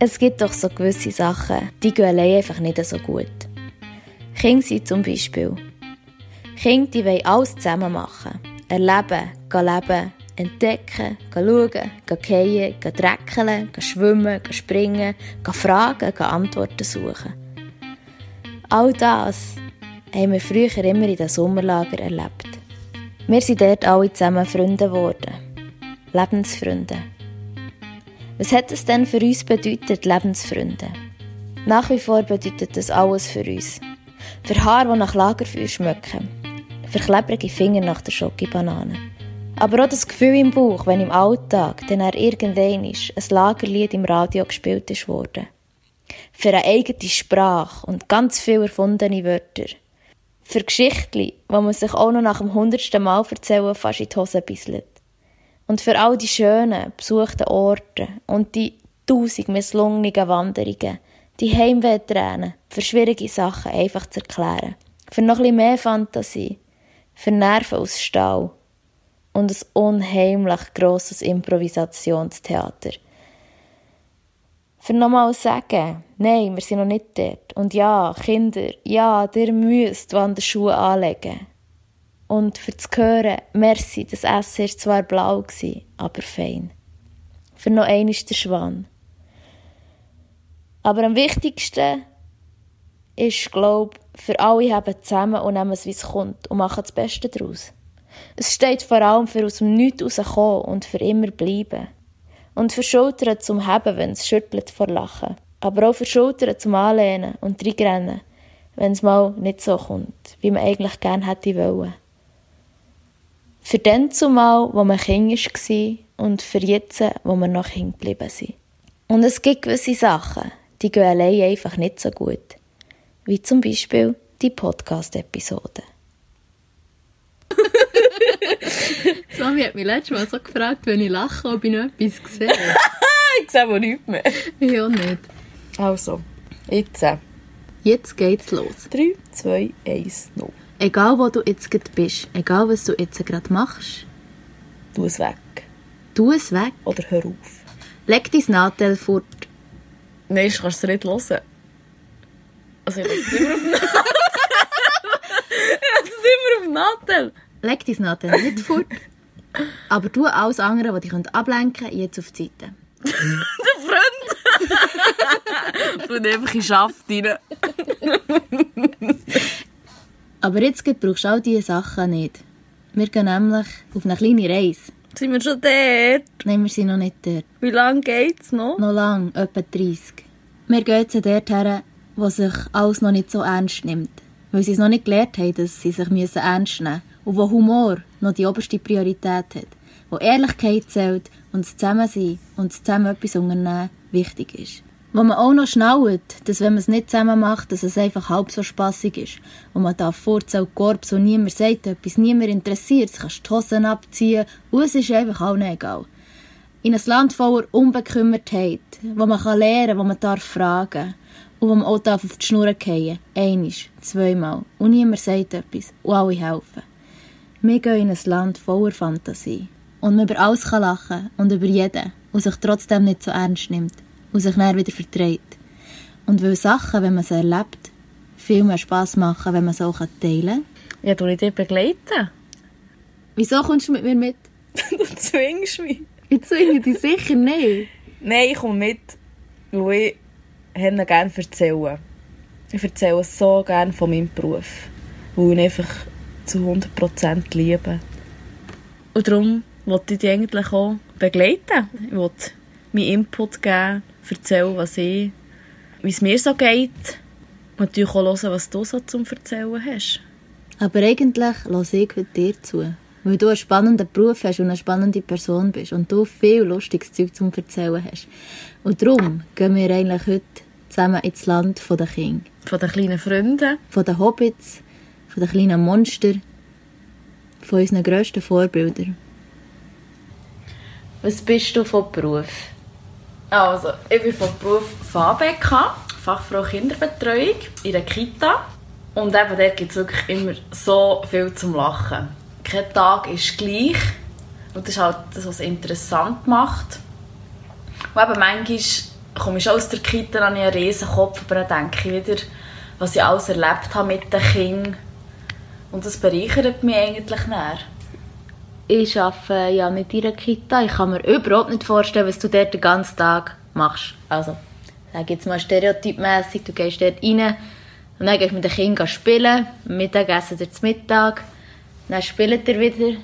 Es gibt doch so gewisse Sachen, die gehen allein einfach nicht so gut. Kinder sind zum Beispiel. Kinder, die wollen alles zusammen machen. Erleben, gehen leben, entdecken, schauen, gehen gehen dreckeln, schwimmen, springen, fragen, Antworten suchen. All das haben wir früher immer in den Sommerlager erlebt. Wir sind dort alle zusammen Freunde geworden. Lebensfreunde. Was hat es denn für uns bedeutet, Lebensfreunde? Nach wie vor bedeutet das alles für uns. Für Haare, die nach Lagerfeuer schmecken. Für klebrige Finger nach der Schokibanane. Aber auch das Gefühl im Bauch, wenn im Alltag dann er irgendein ist, ein Lagerlied im Radio gespielt ist worden. Für eine eigene Sprache und ganz viele erfundene Wörter. Für Geschichten, die man sich auch noch nach dem hundertsten Mal erzählen fast in die Hose bisselt. Und für all die schönen, besuchten Orte und die tausend misslungenen Wanderungen, die Heimwehtränen, für schwierige Sachen einfach zu erklären. Für noch bisschen mehr Fantasie. Für Nerven aus Stahl. Und ein unheimlich grosses Improvisationstheater. Für nochmal sagen, nein, wir sind noch nicht dort. Und ja, Kinder, ja, ihr müsst Wanderschuhe anlegen. Und für zu hören, merci, das Essen war zwar blau, aber fein. Für noch einen ist der Schwan. Aber am wichtigsten ist, glaube für alle haben zusammen und nehmen es, wie es kommt und machen das Beste daraus. Es steht vor allem für aus dem Nichts rauskommen und für immer bleiben. Und für Schultern zum Haben, wenn es schüttelt vor Lachen. Aber auch für Schultern zum Anlehnen und rennen, wenn es mal nicht so kommt, wie man eigentlich gerne hätte wollen. Für den zumal, wo man Kind war und für jetzt, wo wir noch Kind geblieben sind. Und es gibt gewisse Sachen, die gehen allein einfach nicht so gut. Wie zum Beispiel die Podcast-Episode. Mami hat mich letztes Mal so gefragt, wenn ich lache, ob ich noch etwas sehe. ich sehe wohl nichts mehr. Ich auch nicht. Also, jetzt. Jetzt geht's los. 3, 2, 1, 0. Egal wo du jetzt gerade bist, egal was du jetzt gerade machst, tu es weg. Tu es weg. Oder hör auf. Leg dein Nadel fort. Nein, ich kann es nicht hören. Also ich lasse es immer auf Nadel. ich lasse es immer auf Nadel. Leg dein Nadel nicht fort. Aber tu alles andere, was dich ablenken könnte, jetzt auf die Seite. Der Freund! Du einfach in Schaft rein. Aber jetzt brauchst du all diese Sachen nicht. Wir gehen nämlich auf eine kleine Reise. Sind wir schon dort? Nein, wir sind noch nicht dort. Wie lange geht's noch? Noch lang, etwa 30. Wir gehen jetzt dort her, wo sich alles noch nicht so ernst nimmt. Weil sie es noch nicht gelernt haben, dass sie sich ernst nehmen müssen. Und wo Humor noch die oberste Priorität hat. Wo Ehrlichkeit zählt und das Zusammensein und das Zusammen etwas unternehmen wichtig ist. Wo man auch noch schnallt, dass wenn man es nicht zusammen macht, dass es einfach halb so spassig ist. Wo man da vorzählt, Korb, und niemand sagt etwas, niemand interessiert, sich kannst die Hosen abziehen und es ist einfach auch nicht egal. In ein Land voller Unbekümmertheit, wo man kann lernen wo man darf fragen und wo man auch darf auf die Schnur fallen Einisch, zweimal. Und niemand sagt etwas und alle helfen. Wir gehen in ein Land voller Fantasie. Und man über alles kann lachen und über jeden und sich trotzdem nicht so ernst nimmt und sich dann wieder verträgt. Und weil Sachen, wenn man sie erlebt, viel mehr Spass machen, wenn man sie auch teilen kann. Ja, du dich begleiten. Wieso kommst du mit mir mit? du zwingst mich. Ich zwinge dich sicher nicht. Nein, ich komme mit, weil ich gerne erzählen Ich erzähle so gerne von meinem Beruf, weil ich ihn einfach zu 100% liebe. Und darum wollte ich dich eigentlich auch begleiten. Ich wollte meinen Input geben, erzählen, was ich, wie es mir so geht. Und natürlich auch hören, was du so zum Erzählen hast. Aber eigentlich höre ich heute dir zu. Weil du einen spannenden Beruf hast und eine spannende Person bist und du viel lustiges Zeug zum Erzählen hast. Und darum gehen wir eigentlich heute zusammen ins Land der Kinder. Von den kleinen Freunden. Von den Hobbits, von den kleinen Monster, von unseren grössten Vorbildern. Was bist du von Beruf? Also, ich bin von Beruf FABK, Fachfrau Kinderbetreuung in der Kita. Und eben dort gibt es wirklich immer so viel zum Lachen. Kein Tag ist gleich. Und das ist halt das, was es interessant macht. Und eben manchmal komme ich aus der Kita, ich einen riesen Kopf, aber dann denke ich wieder, was ich alles erlebt habe mit den Kindern. Und das bereichert mich eigentlich näher. Ich arbeite ja nicht in einer Kita. Ich kann mir überhaupt nicht vorstellen, was du dort den ganzen Tag machst. Also, sag jetzt mal stereotypmässig, du gehst dort rein und dann gehst du mit den Kindern spielen, Mittagessen ihr zum Mittag, dann spielt ihr wieder,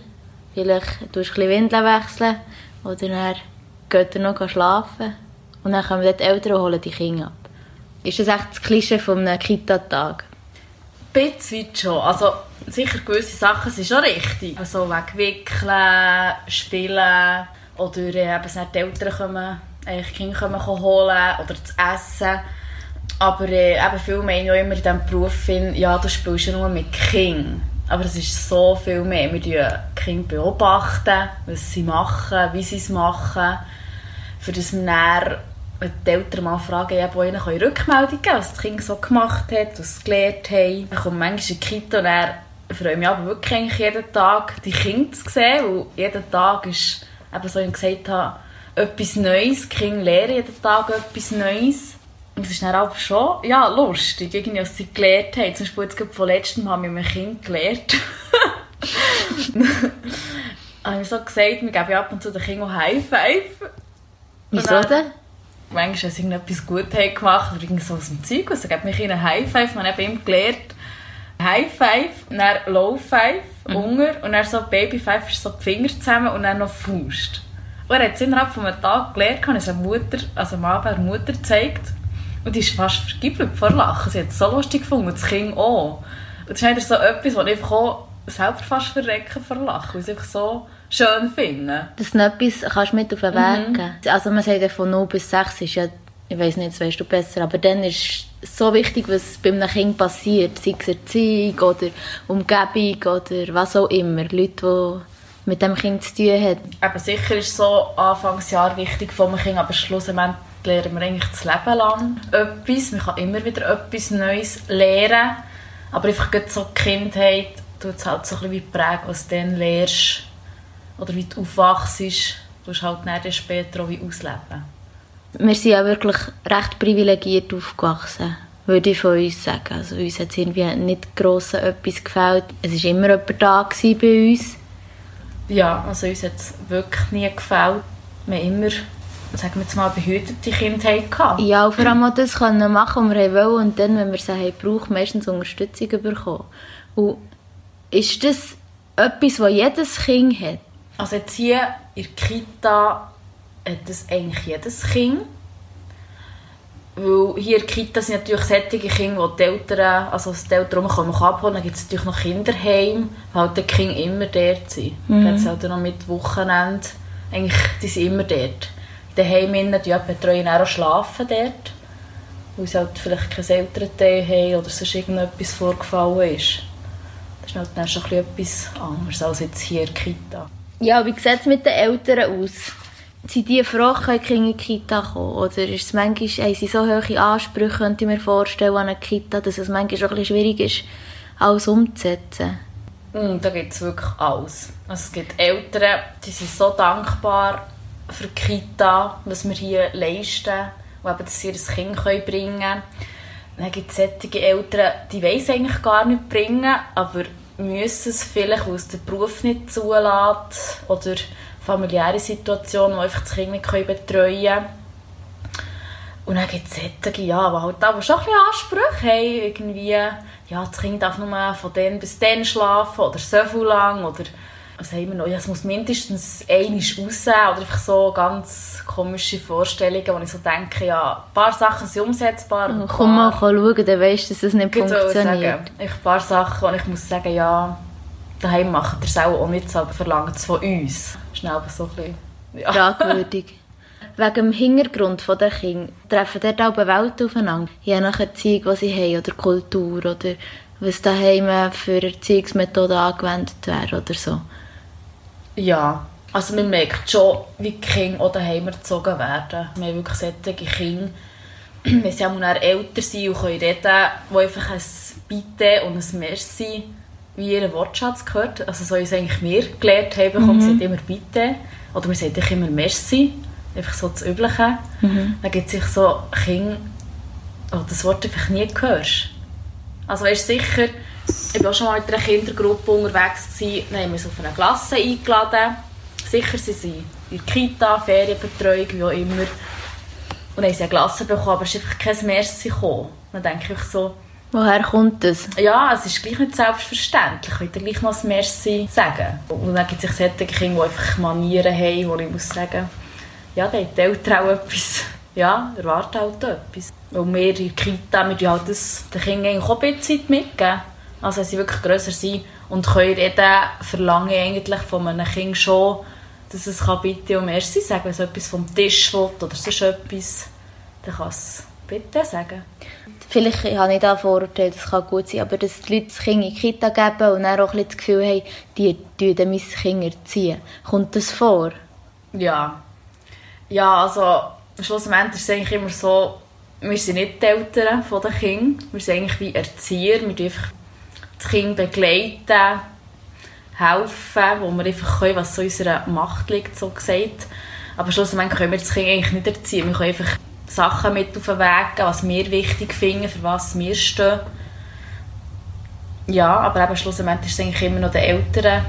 vielleicht tust du ein Windeln wechseln oder dann geht ihr noch schlafen und dann kommen die Eltern und holen die Kinder ab. Ist das echt das Klischee von einem Kita-Tag? Bisschen schon. Also, sicher gewisse Sachen sind schon richtig. Also wegen Wickeln, Spielen oder äh, eben, die Eltern kommen, die Kinder kommen holen oder zu essen. Aber äh, eben viele meinen auch immer in diesem Beruf, ja, du spielst ja nur mit Kindern. Aber es ist so viel mehr. Wir beobachten die Kinder, beobachten, was sie machen, wie sie es machen, für das wir die Eltern mal fragen, wo ihnen Rückmeldung geben was das Kind so gemacht hat, was sie gelernt haben. Ich komme manchmal in die Kita und dann freue ich mich aber wirklich jeden Tag, die Kinder zu sehen, weil jeden Tag ist, eben so wie ich gesagt habe, etwas Neues. Die Kinder lernen jeden Tag etwas Neues. Und es ist dann auch schon ja, lustig, irgendwie, was sie gelernt haben. Zum Beispiel jetzt von letztem haben wir mit einem Kind gelernt. habe ich so gesagt, wir geben ab und zu den Kindern High Five. Wieso denn? Manchmal, sie irgendetwas gut gemacht oder irgend so aus dem Zeug, also gibt mich einen High Five, man hat ihm gelernt, High Five, dann Low Five, mhm. Unger und dann so Baby Five ist so die Finger zusammen und dann noch Faust. Und er hat es innerhalb von einem Tag gelernt, kann es Mutter, also am Abend Mutter gezeigt und die ist fast vergibelt vor Lachen. Sie hat es so lustig gefunden, das Kind auch. Und das ist einfach so etwas, was ich einfach auch selber fast verrecken vor Lachen, weil es einfach so schön finden. Dass du etwas kannst mit auf den Weg mhm. geben Also man sagt ja von 0 bis 6 ist ja, ich weiß nicht, das weißt du besser, aber dann ist es so wichtig, was bei einem Kind passiert, sei es Erziehung oder Umgebung oder was auch immer, Leute, die mit dem Kind zu tun haben. Aber sicher ist so Anfangsjahr wichtig von einem Kind, aber schlussendlich lernen wir eigentlich das Leben lang etwas. Man kann immer wieder etwas Neues lernen, aber einfach so die Kindheit tut es halt so ein bisschen wie prägen, was du dann lernst oder wie du aufwachst, du halt dann später auch wie ausleben. Wir sind ja wirklich recht privilegiert aufgewachsen, würde ich von uns sagen. Also uns hat irgendwie nicht gross etwas gefällt. Es war immer jemand da bei uns. Ja, also uns hat es wirklich nie gefällt. Wir haben immer, sagen wir jetzt mal, behütete Kindheit gehabt. Ja, vor allem auch das können machen, was wir wollen und dann, wenn wir sie haben, brauchen, meistens Unterstützung bekommen. Und ist das etwas, was jedes Kind hat? Also jetzt hier in der Kita hat das eigentlich jedes Kind. Weil hier in der Kita sind natürlich solche Kinder, wo die Eltern, also die Eltern kommen abholen, dann gibt es natürlich noch Kinderheim, weil halt die Kinder immer dort sind. Mhm. Dann halt noch mit Wochenende, eigentlich, die sind immer dort. In den Heimen, die betreuen auch schlafen dort, weil sie halt vielleicht kein Elternteil haben oder sonst irgendetwas vorgefallen ist. Das ist halt dann schon etwas anderes als jetzt hier in der Kita. Ja, wie sieht es mit den Eltern aus? Sind die froh, können in die Kita kommen? Oder ist es manchmal, haben sie so hohe Ansprüche, könnte ich mir vorstellen, an eine Kita, dass es manchmal auch ein schwierig ist, alles umzusetzen? Mm, da gibt es wirklich alles. Also es gibt Eltern, die sind so dankbar für die Kita, was wir hier leisten und eben, dass sie ihr Kind bringen können. Dann gibt es solche Eltern, die wollen eigentlich gar nicht bringen, aber müssen es vielleicht, weil es der Beruf nicht zulässt oder familiäre Situationen, die einfach das Kind nicht betreuen können. Und dann gibt es solche, ja, die halt aber schon ein bisschen Ansprüche haben, irgendwie, ja, das Kind darf nur von dann bis dann schlafen oder so viel lang oder was haben wir noch? Ja, es muss mindestens einmal raus oder einfach so ganz komische Vorstellungen, wo ich so denke, ja, ein paar Sachen sind umsetzbar. Komm mal schauen, dann weißt du, dass es nicht funktioniert. Sagen. Ich, ein paar Sachen, und ich muss sagen, ja, daheim machen ihr es auch nicht so, aber verlangt es von uns. Schnell so ein bisschen, ja. Fragwürdig. Wegen dem Hintergrund der Kinder treffen dort auch Welt aufeinander. Je nach Erziehung, die sie haben, oder Kultur, oder was daheim für Erziehungsmethoden angewendet werden oder so. Ja, also man merkt schon, wie die Kinder auch daheim erzogen werden. Wir haben wirklich solche Kinder, wenn sie auch älter sind und können reden, die einfach ein Bitte und ein Merci wie ihren Wortschatz gehört. Also so wie es eigentlich wir gelernt haben, mhm. sie immer Bitte oder wir sagen immer Merci. einfach so das Übliche. Mhm. Dann gibt es sich so Kinder, oh, das Wort einfach nie hörst. Also weißt sicher, ich war auch schon mal mit einer Kindergruppe unterwegs, gewesen, dann haben wir uns auf eine Klasse eingeladen. Sicher sind sie in der Kita, Ferienbetreuung, wie auch immer. Und dann haben sie eine Klasse bekommen, aber es ist einfach kein Merci gekommen. Dann denke ich so... Woher kommt das? Ja, es ist gleich nicht selbstverständlich. Ich will gleich noch ein Merci sagen. Und dann gibt es solche Kinder, die einfach Manieren haben, wo ich muss sagen, ja, da haben die Eltern auch etwas, ja, erwarten halt etwas. Und wir in der Kita, wir halt das den Kindern auch ein bisschen Zeit mitgeben. Also wenn sie wirklich grösser sind und können reden, verlange ich eigentlich von einem Kind schon, dass es kann bitte und merci sagen wenn es etwas vom Tisch will oder sonst etwas, dann kann es bitte sagen. Vielleicht ich habe ich da Vorurteile, das kann gut sein, aber dass die Leute das Kind in die Kita geben und dann auch ein das Gefühl haben, die tun mein Kind erziehen. Kommt das vor? Ja. Ja, also schlussendlich ist es eigentlich immer so, wir sind nicht die Eltern der Kinder, wir sind eigentlich wie Erzieher, wir dürfen das Kind begleiten, helfen, wo wir einfach können, was so unserer Macht liegt, so gesagt. Aber schlussendlich können wir das Kind eigentlich nicht erziehen. Wir können einfach Sachen mit auf den Weg geben, was wir wichtig finden, für was wir stehen. Ja, aber eben schlussendlich ist es eigentlich immer noch den Eltern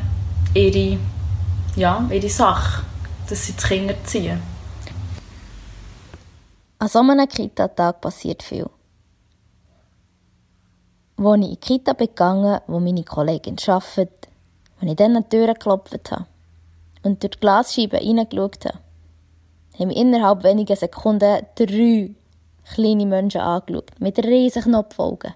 ihre, ja, ihre Sache, dass sie das Kind erziehen. An so einem Kita-Tag passiert viel. Als ich in die Kita begangen, wo meine Kollegin arbeitet, als ich dann an die Tür geklopft habe und durch die Glasscheibe reingeschaut habe, haben mich innerhalb weniger Sekunden drei kleine Menschen angeschaut, mit riesigen Knopfaugen.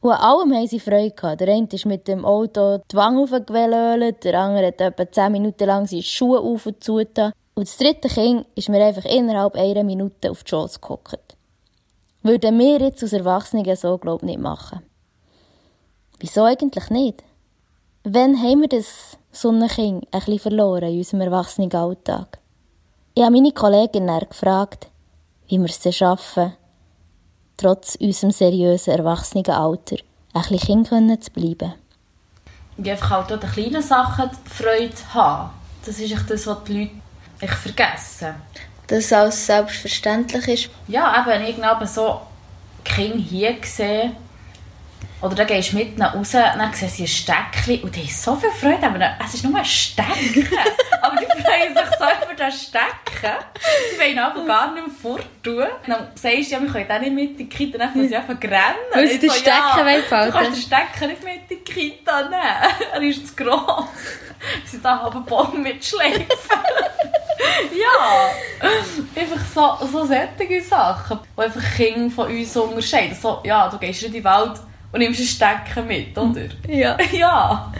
Und an allem haben sie Freude gehabt. Der eine ist mit dem Auto die Wange aufgewählt, der andere hat etwa zehn Minuten lang seine Schuhe auf und zu. Und das dritte Kind ist mir einfach innerhalb einer Minute auf die Schoß gehockt. Würden wir jetzt als Erwachsene so, glaube ich, nicht machen. Wieso eigentlich nicht? Wann haben wir das Sonnenkind ein bisschen verloren in unserem Erwachsenenalltag? Ich habe meine Kollegin gefragt, wie wir es schaffen, trotz unserem seriösen Erwachsenenalter ein bisschen Kind zu bleiben. Ich einfach halt auch den kleinen Sachen Freude haben. Das ist das, was die Leute vergessen. Dass alles selbstverständlich ist? Ja, eben, ich glaube, so Kinder hier gesehen, oder dann gehst du mit raus, dann sehen sie ein Steckchen und die haben so viel Freude. Aber es ist nur ein Stecken. aber die freuen sich so über das Stecken. Die wollen aber gar nicht mehr forttun. Dann sagst du, ja, wir können auch nicht mit in die Kita nehmen, weil sie einfach rennen. Weil sie den so, Stecken ja, behalten. Du kannst den Stecken nicht mit in die Kita nehmen. er ist zu gross. Sie da haben einen Baum mitschleifen. ja, einfach so, so solche Sachen, die einfach Kinder von uns unterscheiden. So, ja, du gehst in die Welt und nimmst ein Stecken mit, oder? Ja. ja.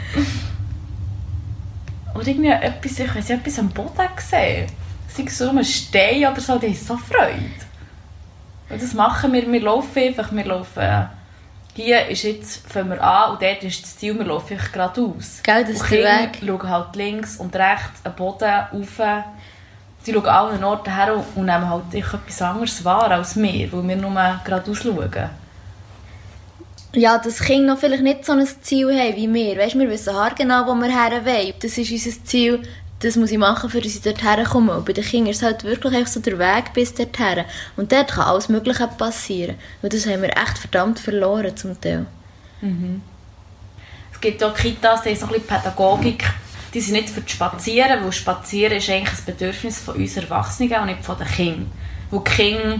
Oder irgendwie etwas, ich weiß etwas am Boden gesehen. Sei es so ein Stein oder so, die haben so Freude. Und das machen wir, wir laufen einfach, wir laufen... Hier ist jetzt, fangen wir an und dort ist das Ziel, wir laufen geradeaus. Gell, das ist der Weg. schauen halt links und rechts, am Boden, rauf. Die schauen an allen Orten her und nehmen halt etwas anderes wahr als wir, weil wir nur geradeaus schauen ja, das Kind noch vielleicht nicht so ein Ziel haben wie wir. Weißt, wir wissen haargenau, wo wir her wollen. Das ist unser Ziel, das muss ich machen, für dass ich dort herkomme. Und bei den Kindern ist es halt wirklich einfach so der Weg bis dorthin. Und dort kann alles Mögliche passieren. Und das haben wir echt verdammt verloren zum Teil. Mhm. Es gibt auch Kitas, die haben so ein bisschen Pädagogik. Die sind nicht für das Spazieren, weil Spazieren ist eigentlich ein Bedürfnis von uns Erwachsenen und nicht von den Kindern. Weil die Kinder,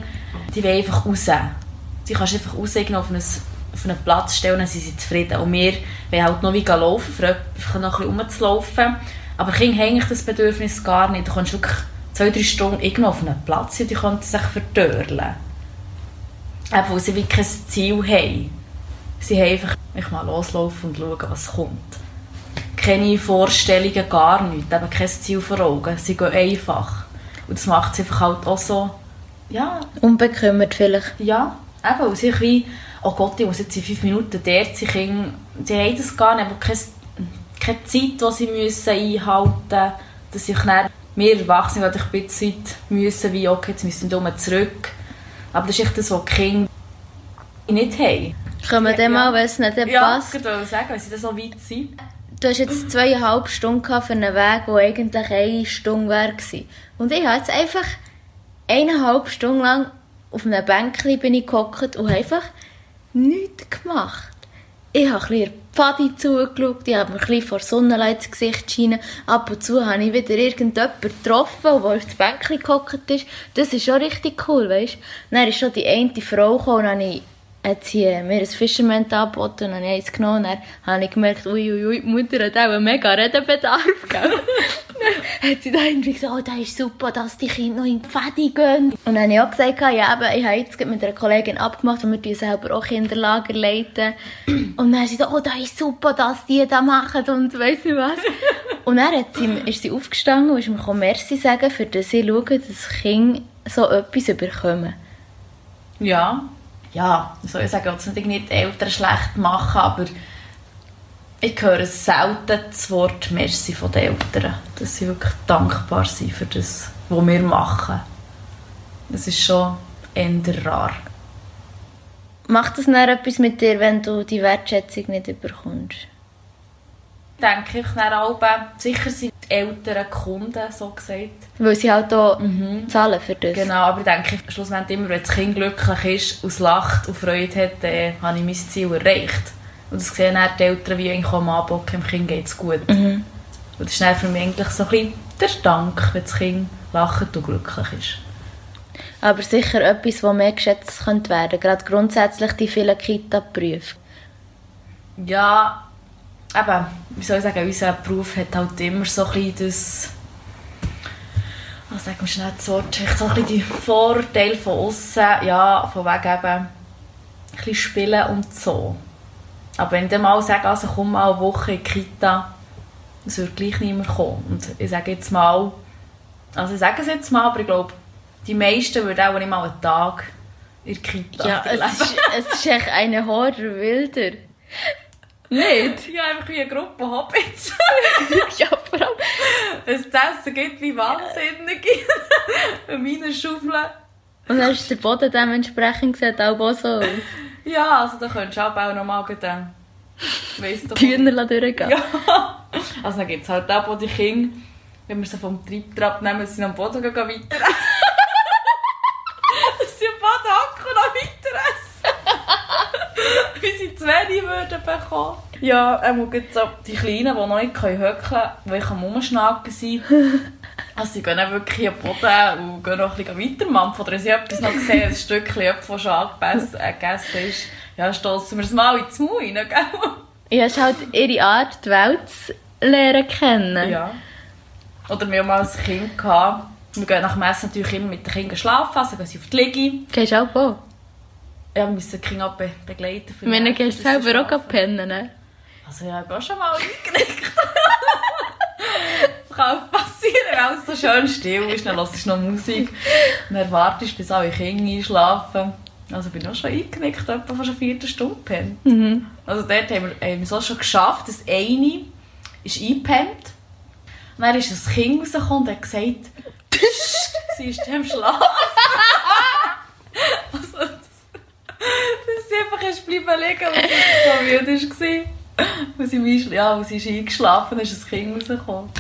die wollen einfach raus. Die kannst einfach raus auf ein auf einen Platz stellen, dann sind sie zufrieden. Und wir wollen halt noch wie laufen, für noch ein bisschen rumzulaufen. Aber Kinder haben das Bedürfnis gar nicht. Du kannst wirklich zwei, drei Stunden auf einem Platz sein, die können sich verdörlen. Eben, weil sie wirklich kein Ziel haben. Sie haben einfach ich mal loslaufen und schauen, was kommt. Keine Vorstellungen, gar nichts. Eben kein Ziel vor Augen. Sie gehen einfach. Und das macht sie einfach halt auch so, ja... Unbekümmert vielleicht. Ja, eben, weil sie wie oh Gott, ich muss jetzt in fünf Minuten dort Kinder, die haben das gar nicht, aber keine, keine Zeit, die sie müssen einhalten müssen, dass ich dann, wir Erwachsene, weil ich ein bisschen Zeit müssen, wie, okay, jetzt müssen wir zurück. Aber das ist echt das, was die Kinder nicht haben. Können wir ja, dem mal, wenn es nicht ja, passt? Ja, ich sagen, wenn sie dann so weit sind. Du hast jetzt zweieinhalb Stunden für einen Weg, der eigentlich eine Stunde gewesen. Und ich habe jetzt einfach eineinhalb Stunden lang auf einem Bänkchen bin ich gehockt und einfach nichts gemacht. Ich habe ein bisschen Pfadi zugeschaut, ich habe mir ein vor Sonnenlicht ins Gesicht scheinen. Ab und zu habe ich wieder irgendjemanden getroffen, der auf das Bänkchen gehockt ist. Das ist schon richtig cool, weißt du. Dann ist schon die eine Frau gekommen und habe ich hat sie mir ein Fisherman angeboten und dann ich eins genommen. Dann habe ich gemerkt, ui, ui, die Mutter hat auch einen mega Redebedarf. Gell? dann hat sie da irgendwie gesagt, oh, das ist super, dass die Kinder noch in die Fedi gehen. Und dann habe ich auch gesagt, ja, eben, ich habe jetzt mit einer Kollegin abgemacht und wir selber auch Kinderlager leiten. Und dann hat sie gesagt, oh, das ist super, dass die das machen und weiss nicht was. Und dann hat sie, ist sie aufgestanden und ist mir Merci sagen, für das sie schauen, dass Kinder so etwas überkommen. Ja, ja, soll ich sagen, ich nicht die Eltern schlecht machen, aber ich höre selten das Wort Merci von den Eltern, dass sie wirklich dankbar sind für das, was wir machen. Das ist schon eher rar. Macht das dann etwas mit dir, wenn du die Wertschätzung nicht bekommst? Denke ich dann auch, sicher sind die älteren Kunden, so gesagt. Weil sie halt auch mhm. zahlen für das. Genau, aber ich denke schlussendlich immer, wenn das Kind glücklich ist und lacht und Freude hat, dann habe ich mein Ziel erreicht. Und das sehen dann die Eltern wie eigentlich am Abend, dem Kind geht es gut. Mhm. Und das ist dann für mich eigentlich so ein bisschen der Dank, wenn das Kind lacht und glücklich ist. Aber sicher etwas, das mehr geschätzt könnte werden, gerade grundsätzlich die vielen Kita-Berufe. Ja, eben, wie soll ich sagen, unser Beruf hat halt immer so ein bisschen das, was sagen wir schnell das Wort, so ein bisschen die Vorteile von außen, ja, von wegen eben ein bisschen spielen und so. Aber wenn ich mal sage, also komm mal eine Woche in die Kita, es würde gleich nicht mehr kommen. Und ich sage jetzt mal, also ich sage es jetzt mal, aber ich glaube, die meisten würden auch nicht mal einen Tag in der Kita Ja, es ist, es ist echt eine Horde Wilder. Nicht? Ja, einfach wie eine Gruppe Hobbits. ja, vor allem. Es zu essen gibt wie Wahnsinnige. In meinen Schaufeln. Und dann ist der Boden dementsprechend sieht auch so aus. Ja, also da könntest du auch noch mal den weißt du, Hühner durchgehen. Ja. Also dann gibt es halt auch, wo die Kinder, wenn wir sie vom Treibtrab nehmen, sie am Boden gehen weiter essen. Dass sie am Boden hocken und noch weiter zu wenig würden bekommen. Ja, ähm, gibt so die Kleinen, die noch nicht höckeln können, die ich am Umschnacken sind. Also sie gehen auch wirklich am Boden und gehen noch ein bisschen weiter mampfen. Oder sie etwas noch gesehen, ein Stückchen Äpfel, das angegessen äh, ist. Ja, stossen wir es mal ins rein, gell? Ja, es ist halt ihre Art, die Welt zu lernen kennen. Ja. Oder wir haben mal ein Kind gehabt. Wir gehen nach dem Essen natürlich immer mit den Kindern schlafen, also gehen sie auf die Liege. Gehst du auch? Ja, wir müssen die Kinder be begleiten. Ich meine, gehst du selber auch pennen, ne? Also ja, ich habe auch schon mal eingenickt. kann passieren, weil es so schön still ist. Dann hörst du noch Musik. Dann wartest bis alle Kinder einschlafen. Also bin ich auch schon eingenickt, etwa fast eine Viertelstunde gepennt. Mhm. Also dort haben wir, haben wir es schon geschafft, dass eine ist eingepennt. Und dann ist ein Kind rausgekommen und hat gesagt, sie ist am Schlafen. also, das, sie einfach ist bleiben liegen, weil sie so müde war. Als sie, ja, als sie ist eingeschlafen ist ein Kind rausgekommen.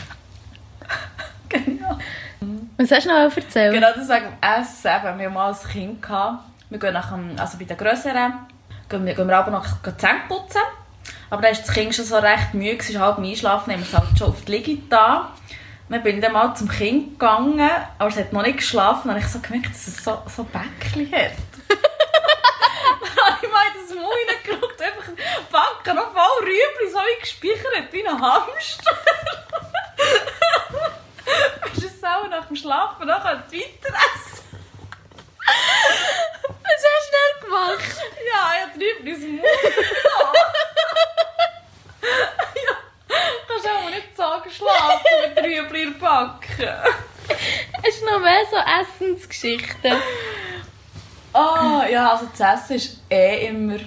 genau. Was hast du noch erzählt? Genau, deswegen Essen. Eben, wir haben mal ein Kind. Gehabt. Wir gehen nach dem, also bei den Grösseren gehen wir, gehen wir aber noch Zähne putzen. Aber dann war das Kind schon so recht müde, es war halb einschlafen, haben wir es halt schon auf die Liege da. Dann bin ich dann mal zum Kind gegangen, aber es hat noch nicht geschlafen. Dann habe ich so gemerkt, dass es so, so Bäckchen hat. dann habe ich mal in das Mund reingeschaut, einfach Backen noch voll Rüebli, so wie gespeichert, wie ein Hamster. Bist du sauer nach dem Schlafen, dann kannst du weiter essen. Was hast du denn gemacht? Ja, ich habe Rüebli dem Mund ja, kannst auch nicht sagen, schlafen mit Rüebli in Backen. Hast du noch mehr so Essensgeschichten? Ah, oh, ja, also das Essen ist eh immer...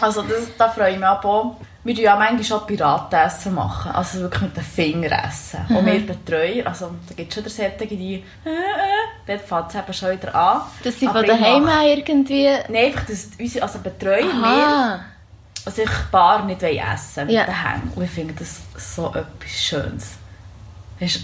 Also das, da freue ich mich auch. Wir machen ja manchmal schon Piratenessen. Machen, also wirklich mit den Fingern essen. Mhm. Und wir Betreuer, also da gibt es schon Sättige, die... Äh, äh, dort fängt es eben schon wieder an. Dass sie von daheim irgendwie... Nein, einfach, dass unsere also Betreuer, Aha. wir was ich Bar nicht essen mit Ja. den Händen. Und ich finde das so etwas Schönes.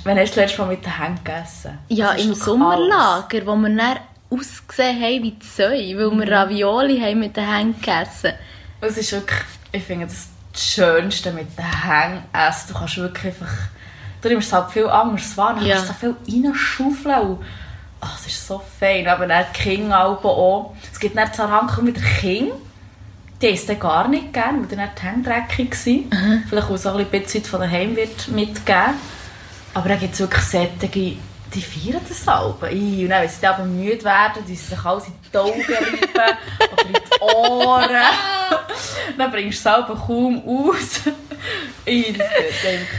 Wann hast du das letzte Mal mit den Händen gegessen? Ja, Das im Sommerlager, wo wir dann ausgesehen haben wie Zeu, weil Mhm. wir Ravioli haben mit den Händen gegessen. Es ist wirklich, ich finde das das Schönste mit den Händen essen. Du kannst wirklich einfach, du nimmst es halt viel anders wahr, dann Ja. kannst du so viel reinschaufeln oh, es ist so fein. Aber dann die Kinder auch. Es gibt dann Zusammenhang mit der Kind. Die isst dann gar nicht gerne, weil dann die dreckig waren. Mhm. Vielleicht auch so ein bisschen von daheim wird mitgeben. Aber dann gibt es wirklich Sättige, die feiern das Alben. Und dann, wenn sie dann aber müde werden, die sich alles in die Augen reiben oder in die Ohren. dann bringst du selber kaum aus. Ey, das.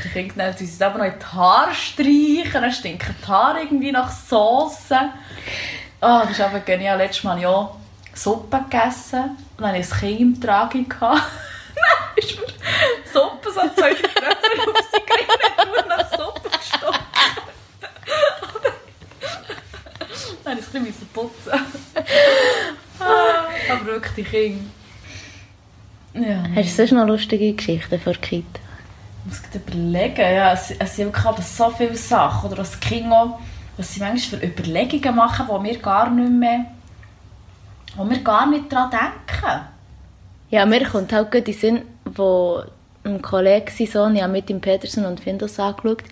Die Kinder tun sie es aber noch in die Haare streichen, dann stinken die Haare irgendwie nach Sauce. Oh, das ist aber genial. Letztes Mal habe ich auch Suppe gegessen und dann hatte ich ein Kind im Tragi. dann ist mir Suppe so zwei Tröpfchen auf sie gerieben und nach Suppe musste ich ein bisschen putzen. Ah, aber wirklich die Kinder. Ja. Hast du sonst noch lustige Geschichten vor Kita? Ich muss überlegen, ja, es, es sind wirklich so viele Sachen, oder als Kinder, was sie manchmal für Überlegungen machen, wo wir gar nicht mehr, wo wir gar nicht daran denken. Ja, mir kommt halt gut in Sinn, wo ein Kollege, sein Sohn, ich habe mit ihm Peterson und Findus angeschaut.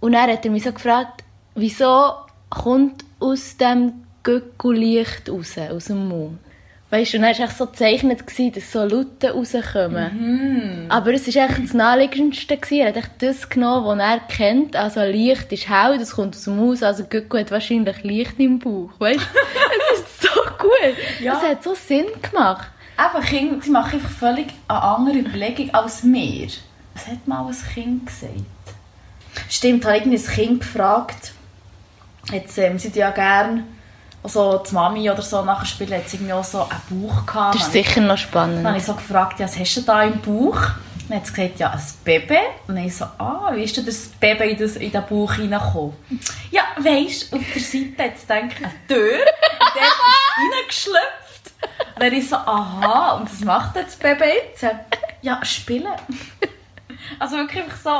Und dann hat er mich so gefragt, wieso kommt aus dem Gückelicht raus, aus dem Mund? Weißt du, und dann war es so gezeichnet, gewesen, dass so Laute rauskommen. Aber es war echt das Naheliegendste. Er hat echt das genommen, was er kennt. Also Licht ist hell, das kommt aus dem Haus, also Gückel hat wahrscheinlich Licht im Bauch. Weißt du? Es ist so gut. Ja. Es hat so Sinn gemacht. Eben, Kinder, die machen einfach völlig eine andere Überlegung als wir. Was hat mal ein Kind gesagt? Stimmt, habe irgendwie ein Kind gefragt. Jetzt, ähm, tun ja gerne, also die Mami oder so nachher spielen, hat irgendwie auch so einen Bauch gehabt. Das ist ich- sicher noch Dann habe spannend. ich so gefragt, ja, was hast du da im Bauch? Dann hat sie gesagt, ja, ein Baby. Und dann ich so, ah, wie ist denn das Baby in, das, in den Bauch reingekommen? Ja, weisst auf der Seite hat sie gedacht, eine Tür, und der ist reingeschlüpft. Und dann ich so, aha, und was macht das Baby jetzt? Ja, spielen. Also wirklich so,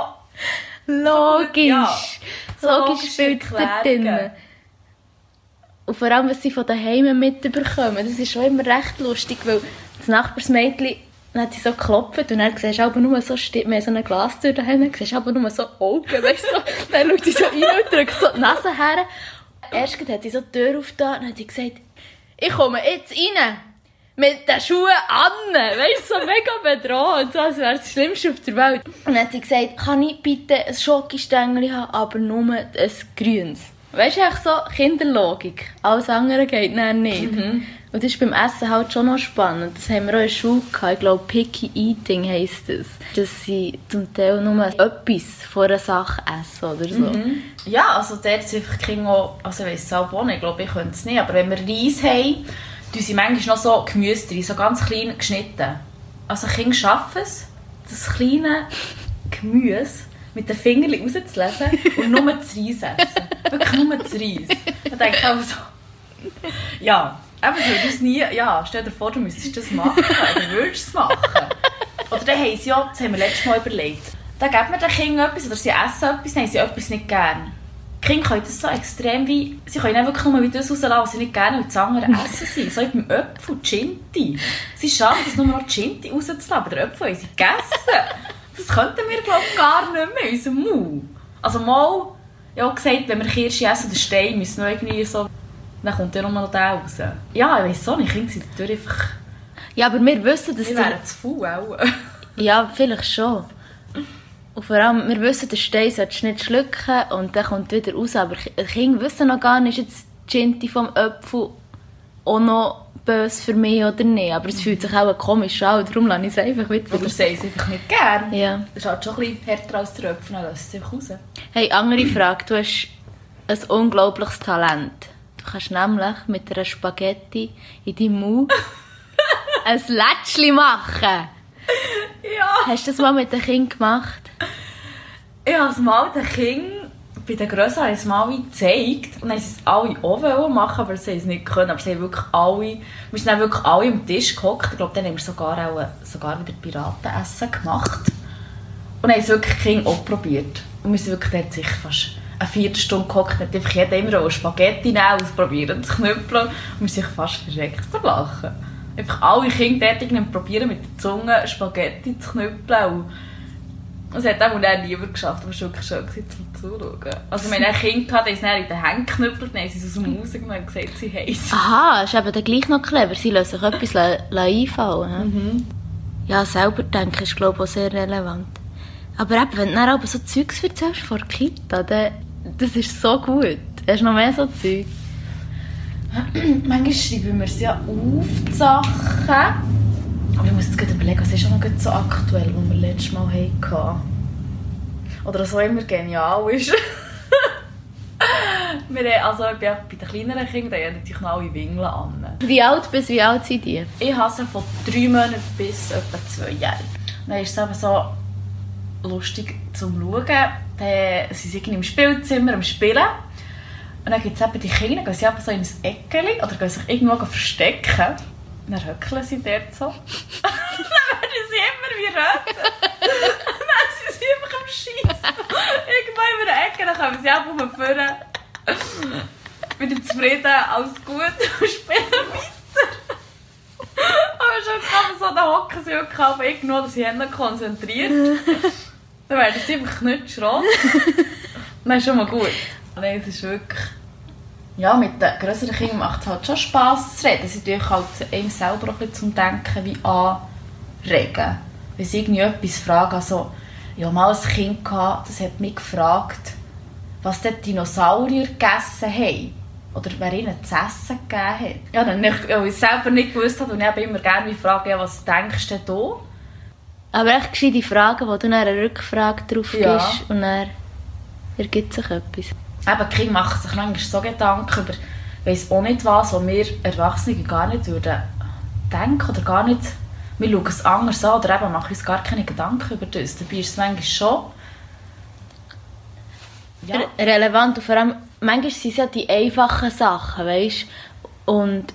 Logisch. Ja. So Logisch spielt Erklärungen. drin. Und vor allem, was sie von daheim mitbekommen, das ist schon immer recht lustig, weil das Nachbarsmädchen dann hat sie so geklopft und dann siehst du aber nur so, wir so eine Glastür daheim, dann siehst du aber nur so Augen, weißt du, so. dann schaut sie so rein und drückt so die Nase her. Erst hat sie so die Tür aufgetan und hat sie gesagt, ich komme jetzt rein. Mit den Schuhen an, weißt du, so mega bedroht, so, als wäre das Schlimmste auf der Welt. Und dann hat sie gesagt, kann ich bitte ein Schokostängel haben, aber nur ein grünes. Weißt du, echt so Kinderlogik. Alles andere geht dann nicht. Und das ist beim Essen halt schon noch spannend. Das haben wir auch in der Schule gehabt. Ich glaube, Picky Eating heisst das. Dass sie zum Teil nur etwas von einer Sache essen oder so. Ja, also dort sind einfach Kinder also ich weiss es auch nicht, ich glaube, ich könnte es nicht, aber wenn wir Reis haben, tun sie manchmal noch so Gemüse drin, so ganz klein geschnitten. Also Kinder schaffen es, das kleine Gemüse mit den Fingern rauszulesen und nur das Reis essen. Wirklich nur das Reis. Da denke ich auch so, ja, eben so, das nie, ja, stell dir vor, du müsstest das machen, oder würdest es machen. Oder dann haben sie ja, das haben wir letztes Mal überlegt, dann geben wir den Kindern etwas oder sie essen etwas, dann haben sie etwas nicht gern. Die Kinder können das so extrem wie, sie können nicht wirklich nur wie das rauslassen, was sie nicht gerne und das andere essen sie. So wie beim Äpfel, Ginti. Sie schaffen es nur noch Ginti rauszulassen, aber den Äpfel haben sie gegessen. Das könnten wir, glaube ich, gar nicht mehr in unserem Mund. Also mal, auch gesagt, wenn wir Kirsche essen oder Stein, müssen wir irgendwie so, dann kommt ja nur noch der raus. Ja, ich weiss so nicht, Kinder sind dadurch einfach, Ja, aber wir wissen, dass wir wären zu faul auch. Ja, vielleicht schon. Und vor allem, wir wissen, den Stein solltest du nicht schlucken und dann kommt wieder raus. Aber Kinder wissen noch gar nicht, ist jetzt die Ginti vom Apfel auch noch böse für mich oder nicht. Aber es fühlt sich auch komisch an, darum lasse ich es einfach wieder Oder sie es einfach nicht gern. Ja. Das ist halt schon ein bisschen härter als der Äpfel, dann lässt es einfach raus. Hey, andere Frage. Du hast ein unglaubliches Talent. Du kannst nämlich mit einer Spaghetti in deinem Mund ein Lätschchen machen. Ja. Hast du das mal mit den Kindern gemacht? Ich habe es mal den Kindern bei den sie es mal gezeigt und dann sie es alle auch machen, aber sie haben es nicht können. Aber sie haben wirklich alle, wir sind dann wirklich alle am Tisch gehockt. Ich glaube, dann haben wir sogar, auch, sogar wieder Piratenessen gemacht. Und haben es wirklich King auch probiert. Und wir sind wirklich dort sicher fast eine Viertelstunde gehockt, hat einfach jeder immer auch Spaghetti nehmen, ausprobieren, zu knüppeln. Und wir sind fast verreckt vor Lachen. Einfach alle Kinder dort probieren, mit der Zunge Spaghetti zu knüppeln. Und es hat auch dann niemand geschafft, aber es war wirklich schön zum Zuschauen. Also hatten ein Kind, die es dann in den Händen geknüppelt, dann haben sie es aus dem Haus genommen und gesagt, sie es. Aha, ist eben dann gleich noch clever. Sie lassen sich etwas einfallen. Mhm. Ja, selber denken ist, glaube ich, auch sehr relevant. Aber eben, wenn du dann aber so Zeugs erzählst vor der Kita, dann, das ist so gut. Hast du noch mehr so Zeug? Manchmal schreiben wir es ja auf, die Sachen. Aber ich muss jetzt überlegen, was ist auch noch so aktuell, was wir letztes Mal hatten. Oder was auch immer genial ist. wir haben, also auch bei den kleineren Kindern, die haben natürlich noch alle Wingeln an. Wie alt bis wie alt sind die? Ich habe sie von drei Monaten bis etwa zwei Jahren. Dann ist es eben so lustig zum Schauen. Dann sind sie im Spielzimmer am Spielen. Und dann gibt es eben die Kinder, gehen sie eben so in ein Eckchen oder gehen sich irgendwo verstecken. Dann höckeln sie dort so. Dann werden sie immer wie rot. dann sind sie einfach am Schießen. Irgendwann in der Ecke, dann kommen sie ab und führen. Wieder zufrieden, alles gut und spielen weiter. Aber schon kann so, da hocken sie wirklich auf irgendwo, dass sie konzentriert. Dann werden sie einfach knutschrot. Nein, schon mal gut. Nein, es ist wirklich... Ja, mit den grösseren Kindern macht es halt schon Spass zu reden. Sie natürlich halt einem selber auch ein bisschen zum Denken wie anregen. Wenn sie irgendwie etwas fragen, also... Ich hatte mal ein Kind, gehabt, das hat mich gefragt, was die Dinosaurier gegessen haben. Oder wer ihnen zu essen gegeben hat. Ja, dann weil ich es selber nicht gewusst habe und ich habe immer gerne wie frage, ja, was denkst du da? Aber echt gescheite Fragen, wo du dann eine Rückfrage drauf Ja. gibst und dann ergibt sich etwas. Eben, die Kinder machen sich manchmal so Gedanken über, weiss auch nicht was, was wir Erwachsene gar nicht würden denken oder gar nicht, wir schauen es anders an oder eben machen uns gar keine Gedanken über das. Dabei ist es manchmal schon... Ja, Re- relevant und vor allem, manchmal sind es ja die einfachen Sachen, weißt Und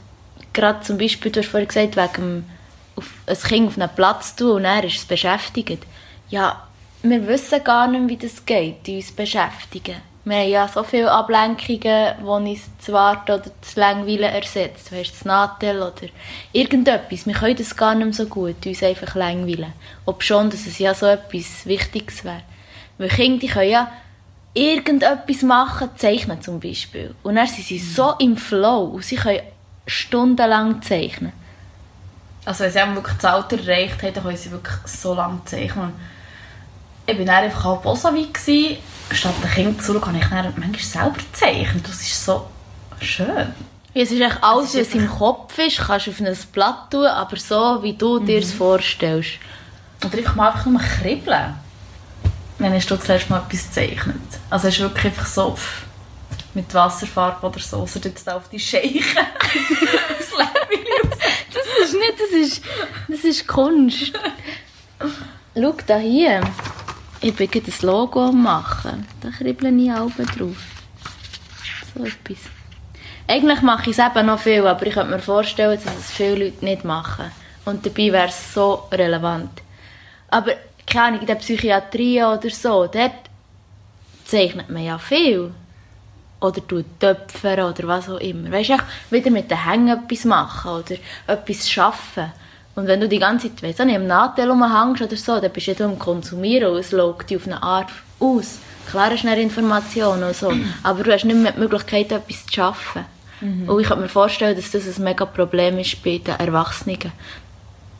gerade zum Beispiel, du hast vorhin gesagt, wegen auf, ein Kind auf einen Platz tun und er ist es beschäftigt. Ja, wir wissen gar nicht, wie das geht, die uns beschäftigen. Wir haben ja so viele Ablenkungen, die uns zu warten oder zu langweilen ersetzt. Weißt du, das Nadel oder irgendetwas. Wir können das gar nicht mehr so gut, uns einfach langweilen. Ob schon, dass es ja so etwas Wichtiges wäre. Weil Kinder, die können ja irgendetwas machen, zeichnen zum Beispiel. Und dann sind sie so im Flow und sie können stundenlang zeichnen. also wenn sie eben wirklich das Alter erreicht haben, dann können sie wirklich so lange zeichnen. Ich war dann einfach auch so weit, gewesen. Statt den Kindern zu schauen, habe ich dann manchmal selber gezeichnet. Das ist so schön. Ja, es ist echt alles, ist was im Kopf ist, kannst du auf ein Blatt tun, aber so, wie du dir es vorstellst. Oder einfach mal einfach nur kribbeln. Wenn hast du das letzte Mal etwas gezeichnet. Also es ist wirklich einfach so mit Wasserfarbe oder so, außer jetzt da auf die Scheichen. das Leben. Das ist nicht, das ist, das ist Kunst. Schau da hier. Ich bin gerade ein Logo am machen. Da kribbel ich auch drauf. So etwas. Eigentlich mache ich es eben noch viel, aber ich könnte mir vorstellen, dass es viele Leute nicht machen. Und dabei wäre es so relevant. Aber keine Ahnung, in der Psychiatrie oder so, dort zeichnet man ja viel. Oder tut töpfern oder was auch immer. Weißt du, wieder mit den Hängen etwas machen oder etwas schaffen. Und wenn du die ganze Zeit, weißt du, nicht, am Nadel rumhängst oder so, dann bist du ja am Konsumieren und es schaut dich auf eine Art aus. Klar hast du dann Informationen und so, aber du hast nicht mehr die Möglichkeit, etwas zu schaffen. Und ich kann mir vorstellen, dass das ein mega Problem ist bei den Erwachsenen.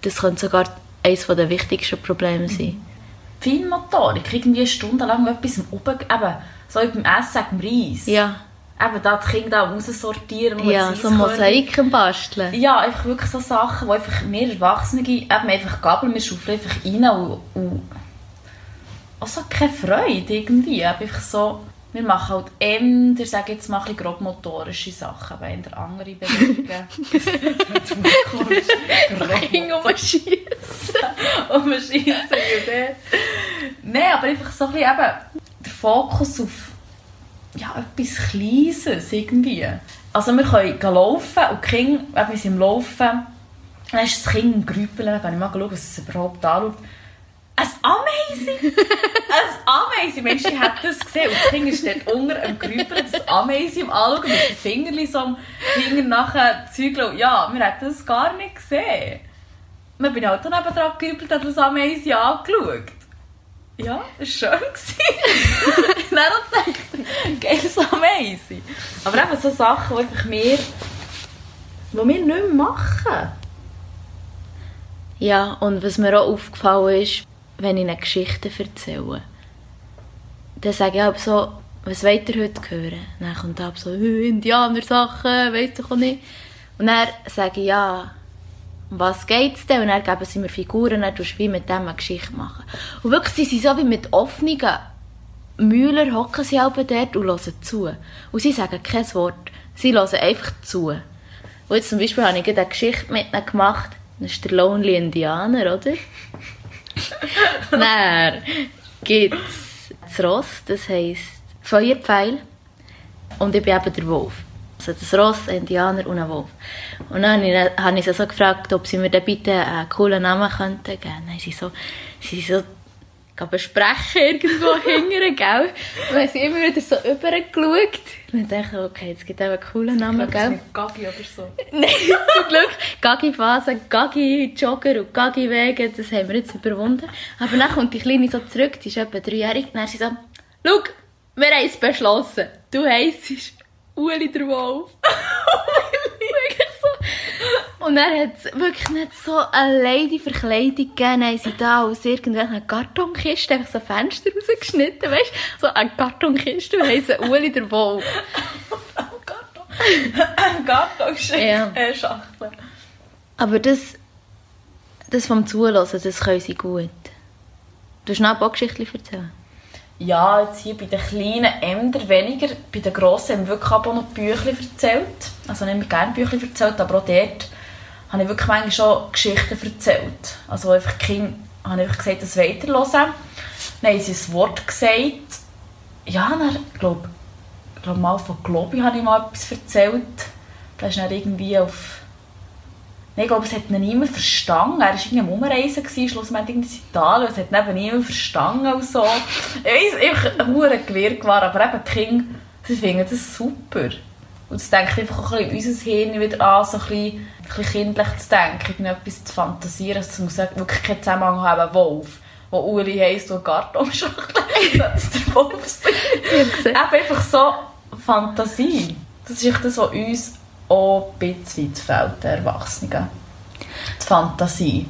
Das könnte sogar eines der wichtigsten Probleme sein. Feinmotorik, irgendwie stundenlang etwas oben, eben, so wie beim Essen beim Reis. Ja, Eben da die Kinder auch raussortieren. ja so. Mosaiken basteln. Ja, einfach wirklich so Sachen, wo einfach wir Erwachsene eben einfach gabeln, wir schaufeln einfach rein und, und auch so keine Freude irgendwie. Eben Einfach so, wir machen halt eher, ich sage jetzt mal ein grobmotorische Sachen, aber eher andere Bewegungen. Ging um schießen ja dort. Nein, aber einfach so ein bisschen eben der Fokus auf ja, etwas Kleines irgendwie. Also wir können laufen und die Kinder, wir sind im Laufen, dann ist das Kind im Grüppeln, dann ich mal schauen, was es überhaupt anschaut. Ein Ameisen! ein Ameisen! Mensch, ich hätte das gesehen. Und das Kind ist dort unter am Grüppeln, das Ameisen im Anschauen, mit den Fingern so am Finger nachher Zügeln. Ja, wir hätten das gar nicht gesehen. Dann bin halt dann eben dran gerüppelt und das Ameisen angeschaut. Ja, das war schön. dann habe ich gedacht, geiles Ameisen. Aber eben so Sachen, die einfach wir, die wir nicht mehr machen. Ja, und was mir auch aufgefallen ist, wenn ich eine Geschichte erzähle, dann sage ich auch so, was wollt ihr heute hören? Dann kommt ab so, «Äh, Indianer-Sachen, weiss ich auch nicht. Und dann sage ich, ja, was geht es denn? Und dann geben sie mir Figuren, dann tust du wie mit dem eine Geschichte machen. Und wirklich, sie sind so wie mit offenen Mühler hocken sie auch dort und hören zu. Und sie sagen kein Wort. Sie hören einfach zu. Und jetzt zum Beispiel habe ich eine Geschichte mit ihnen gemacht. Das ist der Lonely Indianer, oder? Dann gibt es das Ross, das heisst Feuerpfeil. Und ich bin eben der Wolf. Also das Ross, ein Indianer und ein Wolf. Und dann habe ich, sie so gefragt, ob sie mir dann bitte einen coolen Namen könnten geben. Dann haben sie so, sie so besprechen irgendwo hingern, gell? Und dann sie immer wieder so rübergeschaut. Und dann dachte ich, okay, jetzt gibt es einen coolen Namen, gell? das ist mit Gagi oder so. Nein, zum Glück. Gagi-Phase, Gagi-Jogger und Gagi-Wege, das haben wir jetzt überwunden. Aber dann kommt die Kleine so zurück, die ist etwa dreijährig, und dann ist sie so, schau, wir haben es beschlossen. Du heisst Uli der Wolf. Und dann hat wirklich nicht so eine Lady-Verkleidung gegeben, haben sie da aus irgendwelchen Kartonkisten einfach so Fenster rausgeschnitten, weißt du? So eine Kartonkiste und heißen Uli der Wolf. Gartenschachtel. Ja. Äh, Schachtel. Aber das, das vom Zulassen, das können sie gut. Du hast noch ein paar Geschichten erzählen? Ja, jetzt hier bei den Kleinen eher weniger. Bei den Grossen haben wir wirklich auch noch Bücher erzählt. Also nicht mehr gerne Bücher erzählt, aber auch dort habe ich wirklich manchmal schon Geschichten erzählt. Also einfach die Kinder habe ich einfach gesagt, das weiterhören. Dann haben sie ein Wort gesagt. Ja, dann, ich glaube, ich glaube mal von Globi habe ich mal etwas erzählt. Da ist dann irgendwie auf... Nein, ich glaube, es hat ihn niemand verstanden. Er war irgendwie am Umreisen, schlussendlich in Italien. Es hat ihn eben niemand verstanden und so. Ich weiss, ich war ein Gewirr, gewesen, aber eben die Kinder, sie finden das super. Und das denkt einfach auch ein bisschen unser Hirn wieder an, so ein bisschen, ein bisschen kindlich zu denken, etwas zu fantasieren. Es muss wirklich keinen Zusammenhang haben, Wolf, wo Uli heisst und Kartonschachtel. das ist der Wolf. Eben einfach so Fantasie. Das ist das, was uns auch ein bisschen fehlt, den Erwachsenen. Die Fantasie.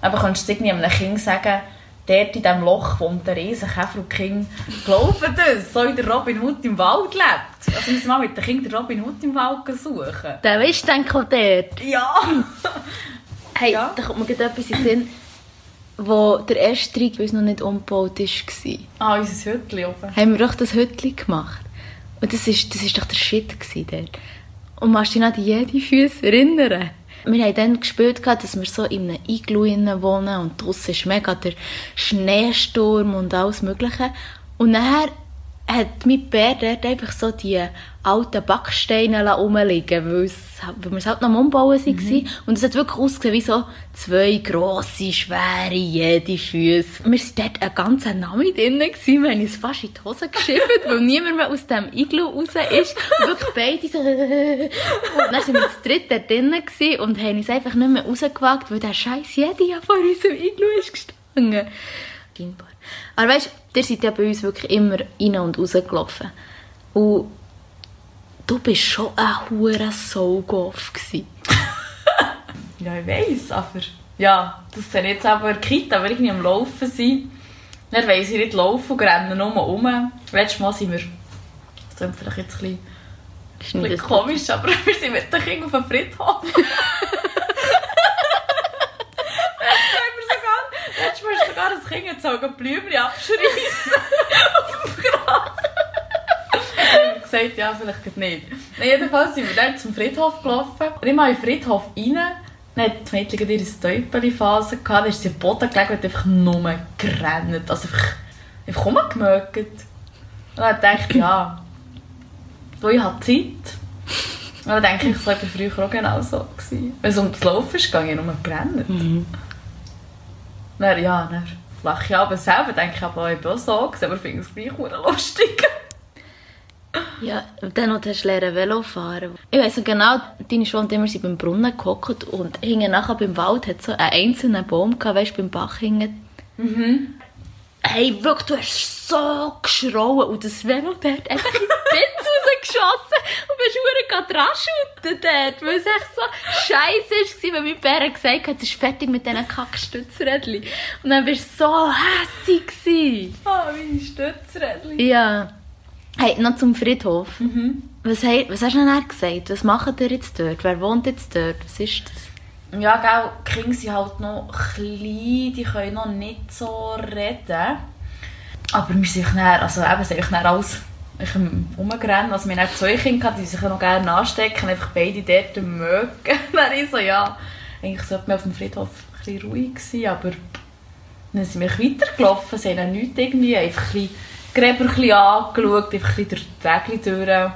Aber kannst du irgendwie einem Kind sagen, dort in diesem Loch wohnt ein riesen Käfer und die Kinder glauben das, so wie der Robin Hood im Wald lebt. Also müssen wir mal mit den Kindern Robin Hood im Wald suchen. Der denke auch dort. Ja! Hey, Ja. da kommt mir gerade etwas in den Sinn, wo der erste Streik, weil es noch nicht umgebaut war, Ah, unser Hütchen oben. haben wir doch das Hütchen gemacht. Und das ist, das ist doch der Shit dort. Und noch an jede Füße erinnern? Wir haben dann gehabt, dass wir so in einem Iglu wohnen und draussen ist mega der Schneesturm und alles Mögliche. Und nachher hat mein Bär dort einfach so die alten Backsteine rumliegen weil, wir es halt noch am Umbauen waren. Und es hat wirklich ausgesehen wie so zwei grosse, schwere, jede Füße. Wir waren dort einen ganzen Name drin, gewesen. wir haben uns fast in die Hose geschifft, weil niemand mehr aus dem Iglu raus ist. Und wirklich beide so... Und dann sind wir zu dritt dort drin gewesen und haben uns einfach nicht mehr rausgewagt, weil der scheiß Jedi ja vor unserem Iglu ist gestanden. Scheinbar. Aber weißt du, ihr seid ja bei uns wirklich immer rein und raus gelaufen. Und du bist schon ein hure Saugoff gsi. Ja, ich weiss, aber... Ja, das sind jetzt aber Kita, aber irgendwie am Laufen sind. Dann weiss ich nicht laufen und rennen nur um. Letztes Mal sind wir... Das klingt vielleicht jetzt ein bisschen, ein bisschen komisch, aber wir sind mit den Kindern auf dem Friedhof. Letztes Mal ist sogar ein Kind gezogen, Blümchen abschreissen. auf dem Grab. Haben wir gesagt, ja, vielleicht geht nicht. Nein, jedenfalls sind wir dann zum Friedhof gelaufen. Und immer in den Friedhof rein. Dann hat das Mädchen ihre Täubeli-Phase gehabt. Dann ist sie am Boden gelegen und hat einfach nur gerannt. Also einfach, einfach rumgemögt. dann dachte ich, ja, wo ich habe Zeit. Und dann denke ich, es war früher auch genau so. Gewesen. Wenn es um das Laufen ging, ging ich nur gerannt. Mhm. Dann, ja, dann lache ich aber selber, denke ich, aber ich bin auch so aber ich finde es gleich lustig. Ja, dann noch hast du lernen Velo fahren. Ich weiss noch genau, deine Schwester immer sind beim Brunnen gehockt und hinten nachher beim Wald hat so einen einzelnen Baum gehabt, weißt du, beim Bach hinten. Hey, wirklich, du hast so geschrauen und das Velo dort einfach in die Spitze rausgeschossen und bist verdammt gerade raschuten dort, weil es echt so scheisse war, weil mein Bär gesagt hat, es ist fertig mit diesen Kackstützrädchen. Und dann bist du so hässig. gewesen. Ah, meine Stützrädchen. Ja. Hey, noch zum Friedhof. Was, he, was hast du denn gesagt? Was macht ihr jetzt dort? Wer wohnt jetzt dort? Was ist das? Ja, gell, die Kinder sind halt noch klein, die können noch nicht so reden. Aber wir sind dann, also eben, sind dann alles ich rumgerannt. Also wir hatten zwei Kinder, gehabt, die sich noch gerne anstecken, einfach beide dort mögen. dann ich so, ja, eigentlich sollte man auf dem Friedhof ein bisschen ruhig sein, aber dann sind wir weitergelaufen, sie haben nichts irgendwie, einfach ein bisschen Gräber ein bisschen angeschaut, einfach ein bisschen durch die Wege durch.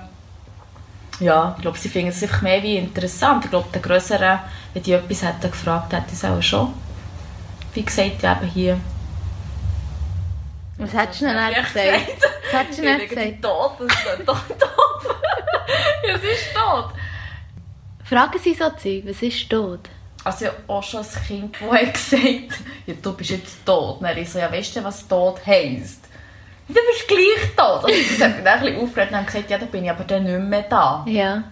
Ja, ich glaube, sie finden es einfach mehr wie interessant. Ich glaube, der Größere, wenn die etwas hätten gefragt, hätte ich es auch schon. Wie gesagt, ja, eben hier. Was hättest du denn Ja, gesagt? Was hättest du Ich gesagt? tot, das ist doch tot. ja, sie ist tot. Fragen sie so Zeug, was ist tot? Also ich auch schon ein Kind, das hat gesagt ja, du bist jetzt tot. Und ich so, ja, weißt du, was tot heisst? Du bist gleich tot. Also das hat mich dann ein bisschen aufgeregt und gesagt, ja, dann bin ich aber dann nicht mehr da. Ja.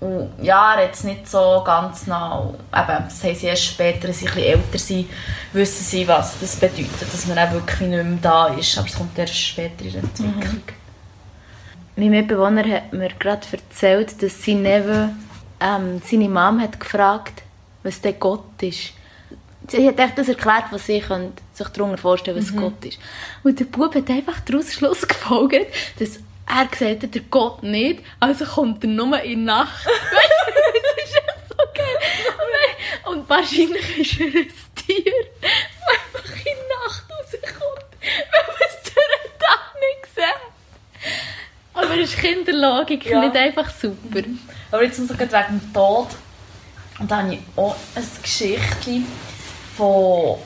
Und ja, er hat es nicht so ganz genau, eben, das haben sie erst später, als sie ein bisschen älter sind, wissen sie, was das bedeutet, dass man auch wirklich nicht mehr da ist. Aber es kommt erst später in der Entwicklung. Mein Mitbewohner hat mir gerade erzählt, dass sie Neve, ähm, seine Mom hat gefragt, was der Gott ist. Sie hat echt das erklärt, was sie können sich darunter vorstellen was Gott ist. Und der Bub hat einfach daraus Schluss gefolgt, dass er gesagt hat, der Gott nicht, also kommt er nur in Nacht. Weißt du, das ist echt so geil. Und wahrscheinlich ist er ein Tier, das einfach in Nacht rauskommt, wenn man es durch den Tag nicht sieht. Aber ist Kinderlogik Ja. nicht einfach super? Aber jetzt noch gerade wegen dem Tod. Und da habe ich auch ein Geschichtchen von,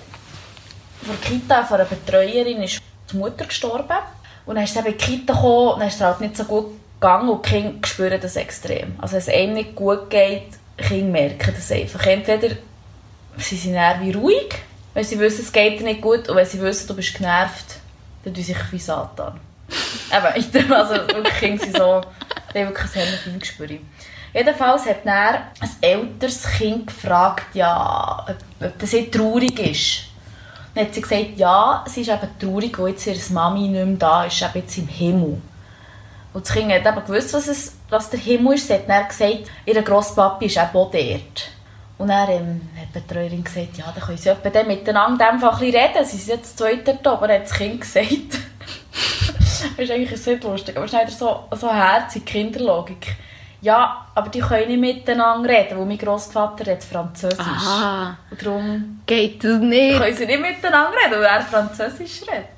von der Kita, von einer Betreuerin, ist die Mutter gestorben. Und dann ist sie in die Kita gekommen, und dann ist es halt nicht so gut gegangen und die Kinder spüren das extrem. Also wenn es einem nicht gut geht, Kinder merken das einfach. Entweder sie sind eher wie ruhig, wenn sie wissen, es geht dir nicht gut, und wenn sie wissen, du bist genervt, dann tun sie sich wie Satan. Eben, ich denke, also wirklich Kinder sind so, die haben wirklich ein sehr Gespür. Jedenfalls hat dann ein älteres Kind gefragt, ja, ob, das nicht traurig ist. Dann hat sie gesagt, ja, sie ist eben traurig, weil jetzt ihre Mami nicht mehr da ist, eben jetzt im Himmel. Und das Kind hat eben gewusst, was, es, was der Himmel ist. Sie hat dann gesagt, ihr Grosspapi ist eben auch dort. Und dann ähm, hat die Betreuerin gesagt, ja, dann können sie etwa dann miteinander einfach ein reden. Sie sind jetzt zu zweit dort oben, hat das Kind gesagt. das ist eigentlich sehr lustig, aber es ist wieder so, so herzig, Kinderlogik. Ja, aber die können nicht miteinander reden, weil mein Grossvater redet Französisch. Aha, Und darum geht das nicht? können sie nicht miteinander reden, weil er Französisch redet.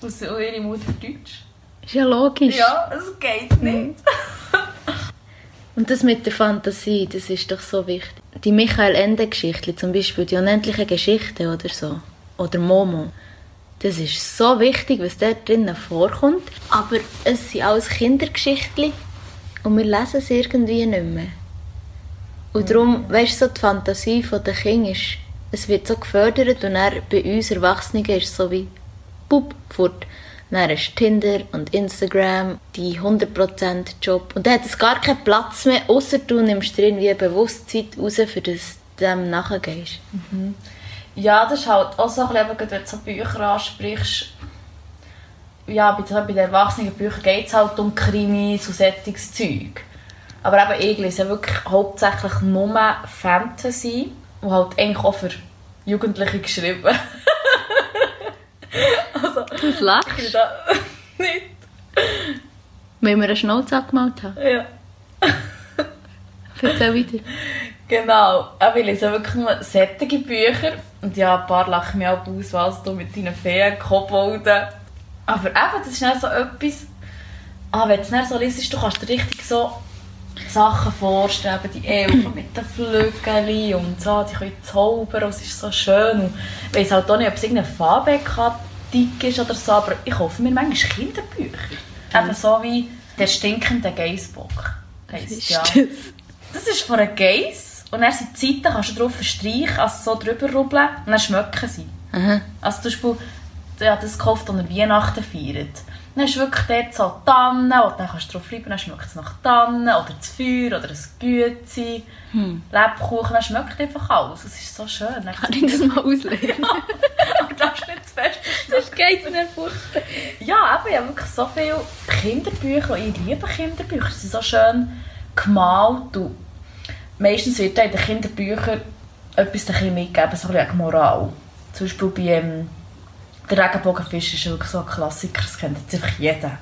Und ihre Mutter Deutsch. Ist ja logisch. Ja, es geht nicht. Und das mit der Fantasie, das ist doch so wichtig. Die Michael Ende Geschichte, zum Beispiel die unendliche Geschichte oder so, oder Momo, das ist so wichtig, was dort drinnen vorkommt. Aber es sind alles Kindergeschichten und wir lesen es irgendwie nicht mehr. Und darum, weißt du, so die Fantasie der Kinder ist, es wird so gefördert und dann bei uns Erwachsenen ist es so wie, pup, fort. Dann ist Tinder und Instagram die 100% Job. Und dann hat es gar keinen Platz mehr, außer du nimmst dir irgendwie bewusst Zeit raus, für das du dem nachgehst. Ja, das ist halt auch so ein bisschen, wenn du so Bücher ansprichst. Ja, bei, bei den erwachsenen Büchern geht es halt um Krimis und solches Zeug. Aber eben, ich lese wirklich hauptsächlich nur Fantasy, und halt eigentlich auch für Jugendliche geschrieben. also, Du lachst, da nicht. weil wir einen Schnauze angemalt haben. Ja. Erzähl weiter. Genau, aber ich lese wirklich nur sättige Bücher. Und ja, ein paar lachen mich auch aus, was du mit deinen Feen, Kobolden. Aber eben, das ist dann so etwas, ah, wenn du es dann so liest, du kannst dir richtig so Sachen vorstellen, die Elfen mit den Flügeln und so, die können zaubern und es ist so schön. Und ich weiss halt auch nicht, ob es irgendeine Fabeck-Dick ist oder so, aber ich hoffe mir manchmal Kinderbücher. Mhm. Eben so wie «Der stinkende Geissbock» heisst ja. Das? das ist von einer Geiss und dann sind die Zeiten, kannst du drauf verstreichen, also so drüber rubbeln und dann schmecken sie. Mhm. Also zum Beispiel, ja, das gekauft, als er Weihnachten feiert. Dann hast du wirklich dort so Tannen, und dann kannst du drauf bleiben, dann schmeckt es nach Tannen, oder das Feuer, oder das Güezi, hm. Lebkuchen, dann schmeckt einfach alles. Es ist so schön. Dann Kann ich das mal auslegen? Ja, aber das ist nicht zu fest. Sonst geht es nicht fort. Ja, aber ich habe wirklich so viele Kinderbücher, ich liebe Kinderbücher, sie sind so schön gemalt und meistens wird in den Kinderbüchern etwas mitgegeben, so ein bisschen Moral. Zum Beispiel bei ähm, der Regenbogenfisch ist wirklich so ein Klassiker, das kennt jetzt einfach jeder.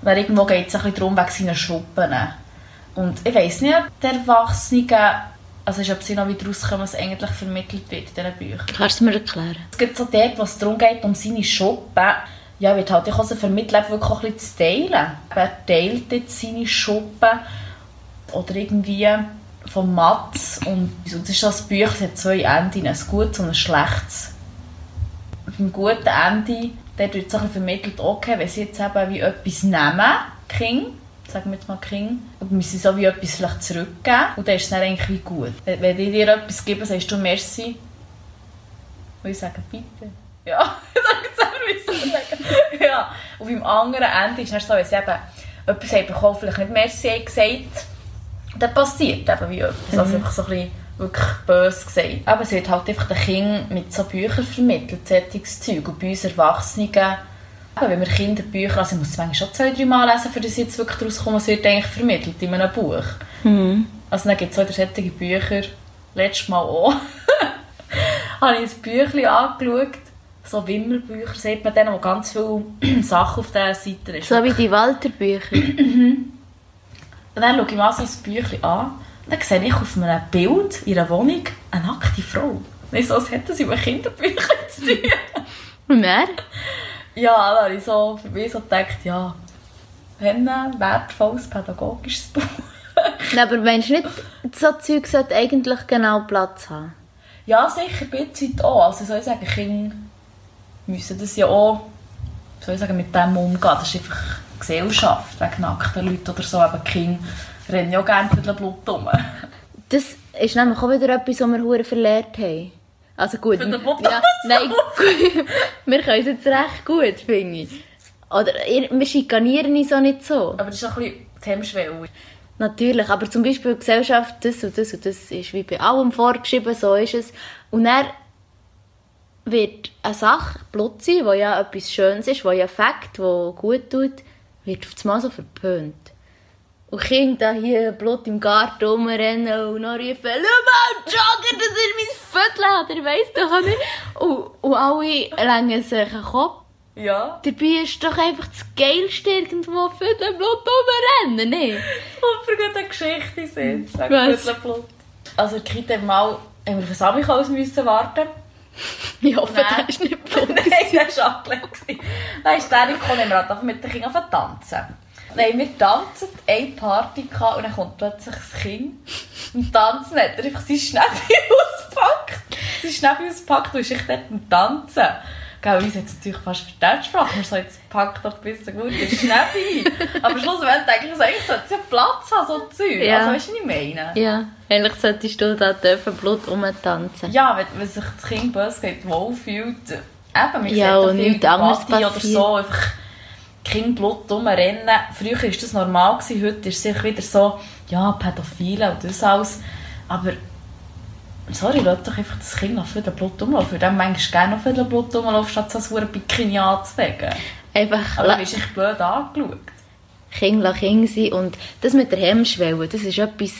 Und dann irgendwo geht es ein bisschen darum, wegen seinen Schuppen. Und ich weiss nicht, ob der Erwachsene, also ist, ob sie noch wieder rauskommen, was eigentlich vermittelt wird in diesen Büchern. Kannst du mir erklären? Es gibt so dort, wo es darum geht, um seine Schuppen, ja, wird halt auch so vermittelt, wirklich auch ein bisschen zu teilen. Er teilt jetzt seine Schuppen oder irgendwie von Mats und das ist das Buch, es hat zwei Enden, ein gutes und ein schlechtes beim guten Ende, dort wird so vermittelt, okay, wenn sie jetzt eben wie etwas nehmen, King, sagen wir jetzt mal King, und müssen so wie etwas vielleicht zurückgeben, und dann ist es dann eigentlich wie gut. Wenn die dir etwas geben, sagst du Merci. Und ich sage, bitte. Ja, jetzt auch, wie sagen. Ja, und beim anderen Ende ist es so, wenn sie eben etwas haben bekommen, vielleicht nicht Merci gesagt, dann passiert eben wie etwas. Also mhm. Also einfach so ein bisschen wirklich böse gesagt. Aber es wird halt einfach den Kindern mit so Büchern vermittelt, solches Zeug. Und bei uns Erwachsenen, wenn wir Kinderbücher, also ich muss es manchmal schon zwei, drei Mal lesen, für das jetzt wirklich daraus kommt, was wird eigentlich vermittelt in einem Buch. Mhm. Also dann gibt es auch solche Bücher, letztes Mal auch, habe ich ein Büchlein angeschaut, so Wimmelbücher, sieht man dann, wo ganz viele Sachen auf dieser Seite ist. So wie die Walter-Bücher? Und dann schaue ich mal so ein Büchlein an dann sehe ich auf einem Bild in einer Wohnung eine nackte Frau. Nicht so, als hätte sie mit Kinderbüchern zu tun. Und wer? Ja, da habe ich so für mich so gedacht, ja, ein wertvolles pädagogisches Buch. Nein, aber meinst du nicht, so Zeug sollte eigentlich genau Platz haben? Ja, sicher, bisschen auch. Also soll ich sagen, Kinder müssen das ja auch soll ich sagen, mit dem umgehen. Das ist einfach Gesellschaft, wegen nackten Leuten oder so. Eben Kinder rennen ja gerne für das Blut um. Das ist nämlich auch wieder etwas, was wir hure verlernt haben. Also gut. Für den Blut ja, Nein, wir können es jetzt recht gut, finde ich. Oder wir schikanieren uns auch nicht so. Aber das ist auch ein bisschen die Hemmschwelle. Natürlich, aber zum Beispiel die Gesellschaft, das und das und das ist wie bei allem vorgeschrieben, so ist es. Und dann wird eine Sache, sein, die ja etwas Schönes ist, die ja Fakt, die gut tut, wird auf einmal so verpönt. Und Kinder hier Blut im Garten rumrennen und noch rufen, «Schau mal, Jogger, das ist mein Viertel!» Der weiss doch nicht. Und, und alle längen sich den Kopf. Ja. Dabei ist doch einfach das Geilste irgendwo Viertelblut rumrennen, nicht? Super gute Geschichte sind. Also in Kita mal haben wir auf Samichlaus müssen warten. Ich hoffe, der war nicht Blut. Nein, der war abgelehnt. Dann ist der gekommen und wir mit den Kindern tanzen. Nein, wir tanzen, eine Party gehabt, und dann kommt plötzlich das Kind. Und tanzen hat er einfach sein Schnäppchen ausgepackt. Sein Schnäppchen ausgepackt und ist echt dort am Tanzen. Gell, uns hat es natürlich fast verstanden Sprache. Wir so, jetzt packt doch ein bisschen gut den Schnäppi. Aber schlussendlich denke ich, so, eigentlich sollte es ja Platz haben, so Zeug. Ja. Also, weißt du, was ich meine? Ja. Eigentlich solltest du da dürfen Blut rumtanzen. Ja, wenn, wenn sich das Kind böse geht, wohlfühlt. Eben, wir ja, und nichts anderes passiert. oder so. Einfach, Kind Blut rumrennen. Früher war das normal, gewesen, heute ist es wieder so, ja, Pädophile und das alles. Aber, sorry, lass doch einfach das Kind noch für den Blut rumlaufen. Ich würde manchmal gerne noch für den Blut rumlaufen, statt so ein Bikini anzulegen. Einfach... Aber dann bist du blöd angeschaut. Kind lass Kind sein und das mit der Hemmschwelle, das ist etwas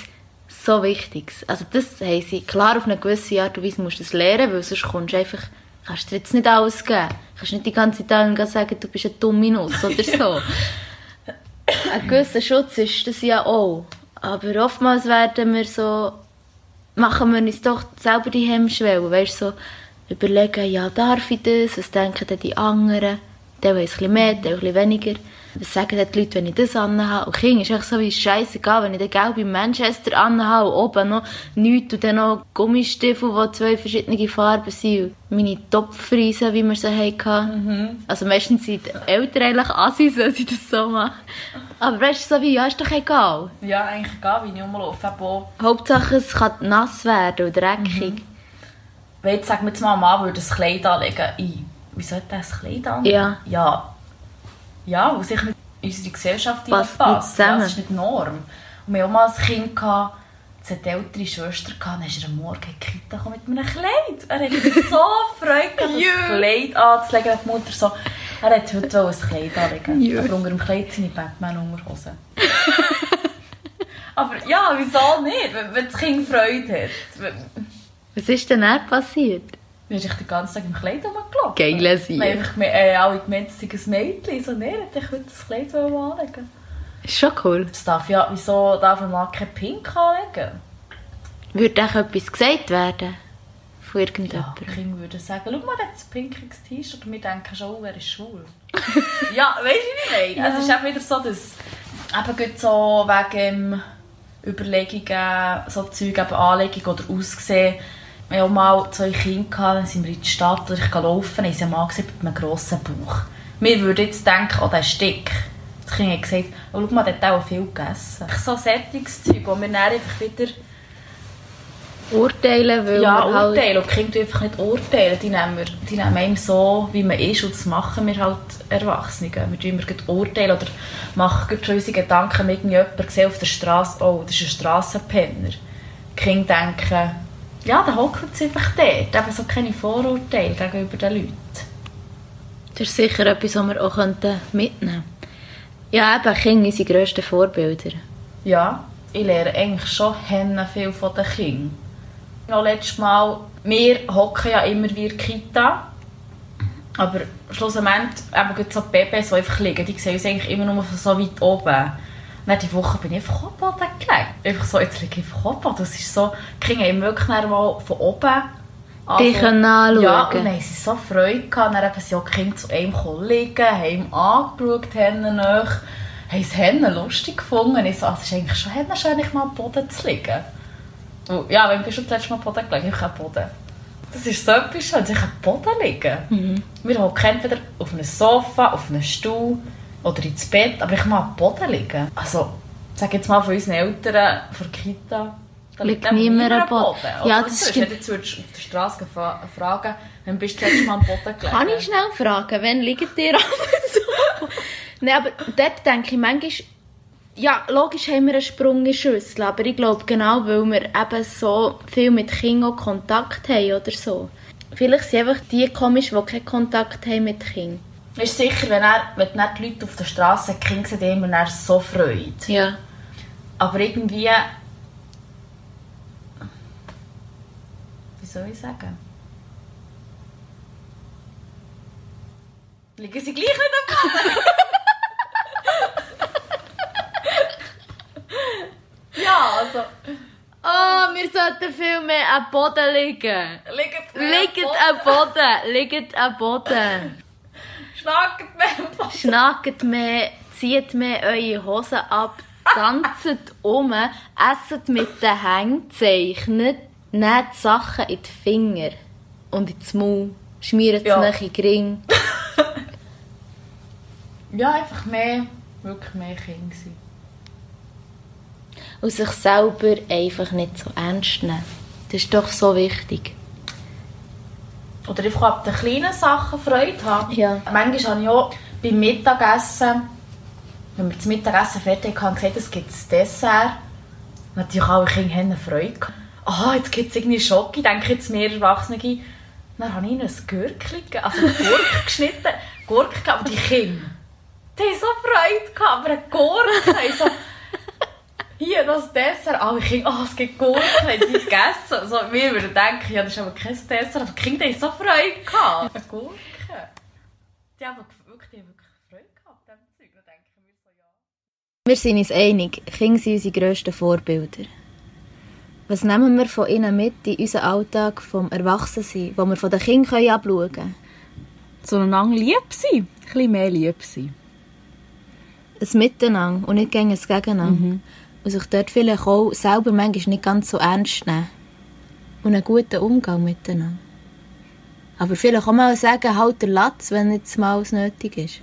so Wichtiges. Also das haben sie, klar auf eine gewisse Art und Weise musst du das lernen, weil sonst kommst du einfach kannst dir jetzt nicht alles geben. Du kannst nicht die ganze Zeit sagen, du bist eine dumme Nuss oder so. ein gewisser Schutz ist das ja auch. Aber oftmals werden wir so, machen wir uns doch selber die Hemmschwelle, weißt so überlegen, ja, darf ich das, was denken denn die anderen? Der weiß ein bisschen mehr, der ein bisschen weniger. Was sagen die Leute, wenn ich das anhabe? Und King ist echt so wie scheißegal, wenn ich den gelben Manchester anhabe und oben noch nichts und dann noch Gummistiefel, die zwei verschiedene Farben sind. Meine Topfriesen, wie wir sie hatten. Also meistens sind die Eltern eigentlich Assis, wenn sie das so machen. Aber weißt du, so wie, ja, ist doch egal. Ja, eigentlich egal, wie ich rumlaufe. Hauptsache, es kann nass werden und dreckig. wenn jetzt, sagen wir jetzt mal, ein Mann würde ein Kleid anlegen, ich, wie sollte ein Kleid anlegen? Ja. Ja, ja weil sich nicht in unsere Gesellschaft Passt passt. Ja, das ist nicht die Norm. Und wir haben auch mal ein Kind, gehabt, das hat ältere Schwester, gehabt, dann ist er am Morgen in die Kita gekommen mit einem Kleid. Er hat so Freude gehabt, das Kleid anzulegen. Die Mutter so, er hat heute auch ein Kleid anlegen. Ja. Aber unter dem Kleid seine Batman-Unterhosen. Aber ja, wieso nicht? Wenn, wenn das Kind Freude hat. Was ist denn dann passiert? Dann ist ich den ganzen Tag im Kleid rumgelaufen. Geile Sieg. Wir haben einfach geme- äh, alle gemeint, es sei ein Mädchen. So, nein, ich heute das Kleid anlegen Ist schon cool. Das darf ja, wieso darf ein Mann kein Pink anlegen? Würde auch etwas gesagt werden? Von Ja, irgendjemandem? die Kinder würden sagen, schau mal, der hat ein pinkiges T-Shirt und wir denken schon, oh, er ist schwul. ja, weißt du, wie ich meine? Es ist eben wieder so, dass eben gerade so wegen Überlegungen, so Zeug, eben Anlegung oder Aussehen, wir haben auch mal zwei Kinder gehabt, dann sind wir in die Stadt, oder ich gehe laufen, dann einen Mann gesehen mit einem grossen Bauch. Wir würden jetzt denken, oh, der ist dick. Das Kind hat gesagt, oh, schau mal, der hat auch viel gegessen. So Sättigungszeug, wo wir dann einfach wieder Urteilen, weil ja, halt... urteilen. Und die Kinder einfach nicht urteilen. Die nehmen, wir, die nehmen einem so, wie man ist. Und das machen wir halt Erwachsene. Wir tun immer urteilen oder machen schon unsere Gedanken, wenn irgendjemand sieht auf der Straße, oh, das ist ein Strassenpenner. Die Kinder denken, ja, der hockt jetzt einfach dort. Eben so keine Vorurteile gegenüber den Leuten. Das ist sicher etwas, was wir auch mitnehmen könnten. Ja, eben, Kinder sind unsere grössten Vorbilder. Ja, ich lerne eigentlich schon viel von den Kindern. Noch letztes Mal, wir hocken ja immer wie in Kita, aber schlussendlich eben so die Babys, die einfach liegen, die sehen uns eigentlich immer nur von so weit oben. Dann die Woche bin ich einfach auf den Boden gelegen. Einfach so, jetzt liege ich auf dem Boden. Das ist so, die Kinder haben wirklich mal von oben Die können anschauen. Ja, und dann haben sie so Freude gehabt. Dann haben sie auch die Kinder zu einem gekommen liegen, haben angeschaut, Hennen nach, haben es Hennen lustig gefunden. Ich so, ah, es ist eigentlich schon Hennen schön, nicht mal am Boden zu liegen. Und ja, wenn bist du das letzte Mal am Boden gelegen? Ich am Boden. Das ist so etwas schön, sich am Boden liegen. Wir hocken entweder auf einem Sofa, auf einem Stuhl oder ins Bett, aber ich mal am Boden liegen. Also, sag jetzt mal von unseren Eltern, von der Kita, da Liegt niemand am Boden. Oder Ja, das stimmt. Wenn du jetzt auf der Straße fragen, wann bist du das letzte Mal am Boden gelegen? Kann ich schnell fragen, wann liegt ihr ab so? Nein, aber dort denke ich manchmal, ja, logisch haben wir einen Sprung in die Schüssel, aber ich glaube genau, weil wir eben so viel mit Kindern Kontakt haben oder so. Vielleicht sind einfach die komisch, die keinen Kontakt haben mit Kindern. Ist sicher, wenn, er, wenn dann die Leute auf der Straße sehen, haben wir dann so Freude. Ja. Aber irgendwie... Wie soll ich sagen? Liegen sie gleich nicht am Boden? ja, also... Oh, wir sollten viel mehr am Boden liegen. Liegt Liegt am Boden, liegt am Boden. Schnackt mehr am Boden. Schnackt mehr, zieht mehr eure Hosen ab, tanzt um, esset mit den Händen, zeichnet, nehmt Sachen in die Finger und ins Maul, schmiert es Ja. nach in Ring. Ja, einfach mehr... Wirklich mehr Kinder sein. und sich selber einfach nicht so ernst nehmen. Das ist doch so wichtig. Oder einfach ab den kleinen Sachen Freude haben. Ja. Manchmal habe ich auch beim Mittagessen, wenn wir das Mittagessen fertig haben, gesagt, es gibt ein Dessert. Natürlich alle Kinder haben Freude gehabt. Ah, jetzt gibt es irgendwie Schoki, denke jetzt mehr Erwachsene. Dann habe ich ihnen ein Gürkchen also eine Gurke geschnitten, Gurke aber die Kinder, die haben so Freude gehabt, aber eine Gurke, hier, das Dessert, alle Kinder, oh, es gibt Gurken, haben die gegessen. Also, wir würden denken, ja, das ist aber kein Dessert, aber die Kinder haben so Freude gehabt. Eine Gurke. Die haben wirklich, die haben wirklich Freude gehabt an diesem Zeug. Dann denken wir so, ja. Wir sind uns einig, Kinder sind unsere grössten Vorbilder. Was nehmen wir von ihnen mit in unseren Alltag vom Erwachsensein, wo wir von den Kindern abschauen können? zueinander lieb sein. Ein bisschen mehr lieb sein. Ein Miteinander und nicht gegen ein Gegeneinander. Mhm. Und sich dort vielleicht auch selber manchmal nicht ganz so ernst nehmen. Und einen guten Umgang miteinander. Aber vielleicht auch mal sagen, halt der Latz, wenn jetzt mal was nötig ist.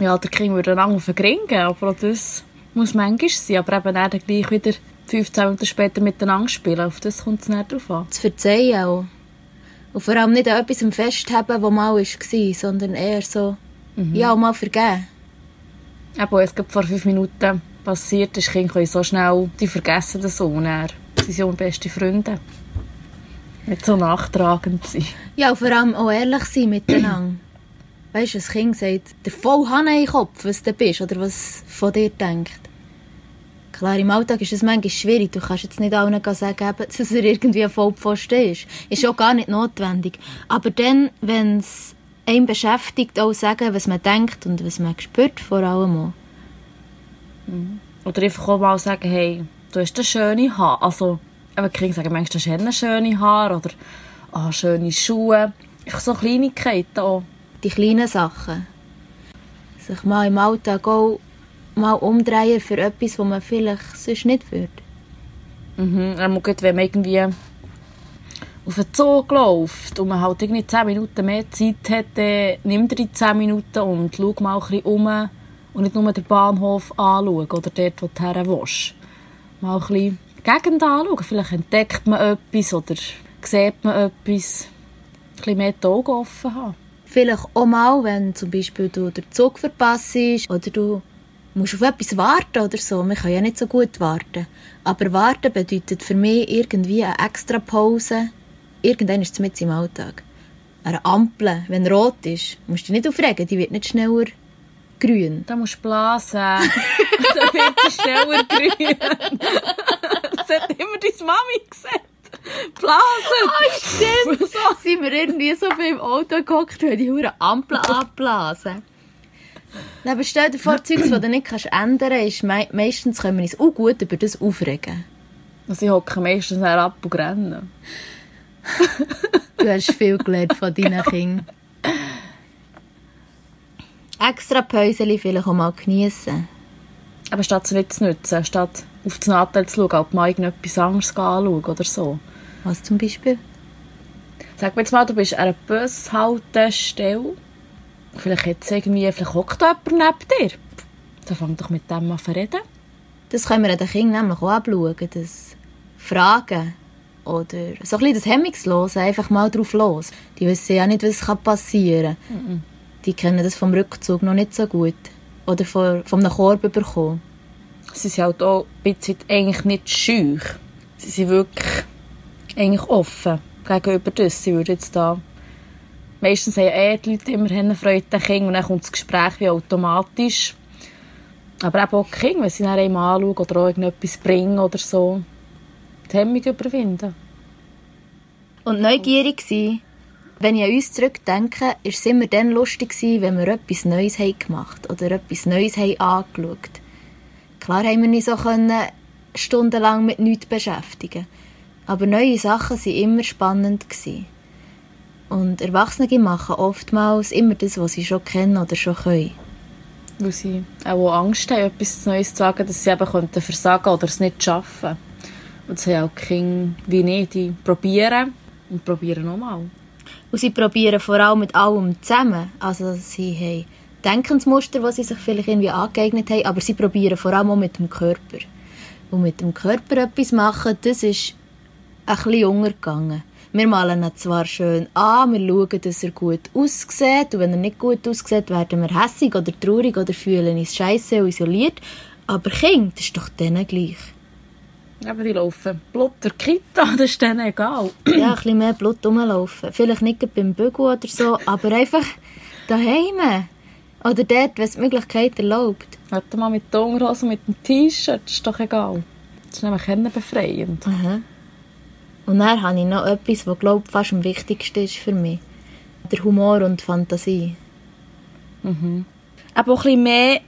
Ja, der Kind würde einander auf den aber auch das muss manchmal sein. Aber eben dann gleich wieder 15 Minuten später miteinander spielen. Auf das kommt es nicht drauf an. Zu verzeihen auch. Und vor allem nicht an etwas festhalten, was mal war, sondern eher so, ja, auch mal vergeben. Eben, es vor fünf Minuten passiert ist, Kinder können so schnell, die vergessen das dann sind sie auch beste Freunde. Nicht so nachtragend sein. Ja, vor allem auch ehrlich sein miteinander. weißt du, ein Kind sagt, der voll Hanne den Kopf, was du bist oder was von dir denkt. Klar, im Alltag ist es manchmal schwierig. Du kannst jetzt nicht allen sagen, dass er irgendwie ein Vollpfosten ist. Ist auch gar nicht notwendig. Aber dann, wenn es einen beschäftigt, auch sagen, was man denkt und was man spürt, vor allem auch. Oder einfach auch mal sagen, hey, du hast eine schöne Haar. Also, eben, Kinder sagen manchmal, du hast eine schöne Haar oder ah, schöne Schuhe. Einfach so Kleinigkeiten auch. Die kleinen Sachen. Sich mal im Alltag auch mal umdrehen für etwas, was man vielleicht sonst nicht würde. Mhm. Einmal gut, wenn man irgendwie auf den Zug läuft und man halt irgendwie 10 Minuten mehr Zeit hat, dann nimm dir die 10 Minuten und schau mal ein bisschen um und nicht nur den Bahnhof anschauen oder dort, wo du her willst. Mal ein die Gegend anschauen. Vielleicht entdeckt man etwas oder sieht man etwas. Ein bisschen mehr die Augen offen haben. Vielleicht auch mal, wenn zum Beispiel du den Zug verpasst oder du musst auf etwas warten oder so. Man kann ja nicht so gut warten. Aber warten bedeutet für mich irgendwie eine extra Pause. Irgendwann ist es mit im Alltag. Eine Ampel, wenn rot ist, musst du dich nicht aufregen, die wird nicht schneller grün. Da musst du blasen. Dann wird sie schneller grün. das hat immer deine Mami gesagt. Blasen! Ah, stimmt! so sind wir irgendwie so viel im Auto gehockt, weil die hure Ampel abblasen. Aber stell dir vor, Zeugs, das du nicht kannst ändern kannst, mei meistens können wir uns auch gut über das aufregen. Also ich hocke meistens ab und rennen. Du hast viel gelernt von deinen Kindern. Extra Päuseli vielleicht auch mal geniessen. Aber statt sie nicht zu nutzen, statt auf das Nattel zu schauen, ob man irgendetwas anderes anschauen oder so. Was zum Beispiel? Sag mir jetzt mal, du bist an einer Bushaltestelle. Vielleicht jetzt irgendwie, vielleicht hockt jemand neben dir. Dann fang doch mit dem an zu reden. Das können wir den Kindern nämlich auch abschauen. Das Fragen oder so ein bisschen das Hemmungslose, einfach mal drauf los. Die wissen ja nicht, was passieren kann. Die kennen das vom Rückzug noch nicht so gut. Oder von, einem Korb bekommen. Sie sind halt auch ein bisschen eigentlich nicht schüch. Sie sind wirklich eigentlich offen gegenüber das. Sie würden jetzt da... Meistens haben eh die Leute immer eine Freude an Kindern und dann kommt das Gespräch wie automatisch. Aber eben auch die Kinder, wenn sie dann einmal anschauen oder auch irgendetwas bringen oder so, die Hemmung überwinden. Und neugierig sein. Wenn ich an uns zurückdenke, war es immer dann lustig, wenn wir etwas Neues haben gemacht oder etwas Neues haben angeschaut. Klar haben wir nicht so können, stundenlang mit nichts beschäftigen. Aber neue Sachen waren immer spannend. Und Erwachsene machen oftmals immer das, was sie schon kennen oder schon können. Weil sie auch Angst haben, etwas Neues zu sagen, dass sie eben versagen oder es nicht schaffen. Und das haben auch Kinder wie nicht. Die probieren und probieren nochmal. Und sie probieren vor allem mit allem zusammen. Also sie haben Denkensmuster, die sie sich vielleicht irgendwie angeeignet haben, aber sie probieren vor allem auch mit dem Körper. Und mit dem Körper etwas machen, das ist ein bisschen untergegangen. Wir malen ihn zwar schön an, wir schauen, dass er gut aussieht, und wenn er nicht gut aussieht, werden wir hässig oder traurig oder fühlen uns scheiße und isoliert. Aber Kind, das ist doch denen gleich. Aber die laufen Blut der Kita, das ist denen egal. ja, ein bisschen mehr Blut rumlaufen. Vielleicht nicht beim Bügel oder so, aber einfach daheim. Oder dort, wenn es die Möglichkeit erlaubt. Warte mal mit der Unterhose, mit dem T-Shirt, ist doch egal. Das ist nämlich befreiend. Aha. Und dann habe ich noch etwas, was glaube ich fast am wichtigsten ist für mich. Der Humor und die Fantasie. Mhm. Aber auch ein bisschen mehr,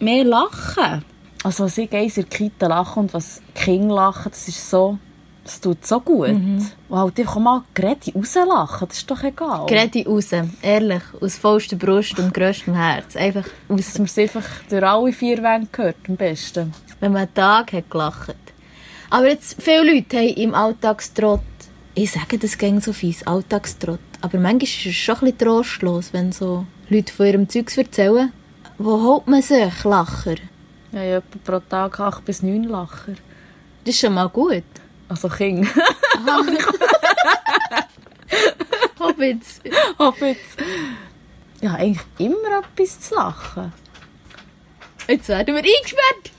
mehr lachen. Also was ich in der Kita lache und was Kinder lachen, das ist so, Das tut so gut. Mhm. Wow, die kann mal Greti rauslachen, das ist doch egal. Greti raus, ehrlich, aus vollster Brust und grösstem Herz. Einfach raus. Dass man es einfach durch alle vier Wände gehört, am besten. Wenn man einen Tag hat gelacht. Aber jetzt, viele Leute haben im Alltagstrott, ich sage das gegen so fies, Alltagstrott, aber manchmal ist es schon ein bisschen trostlos, wenn so Leute von ihrem Zeugs erzählen. Wo holt man sich Lacher? Ja, ja etwa pro Tag acht bis neun Lacher. Das ist schon mal gut. Also King. Hobbits. Hobbits. Ja, eigentlich immer etwas zu lachen. Jetzt werden wir eingesperrt.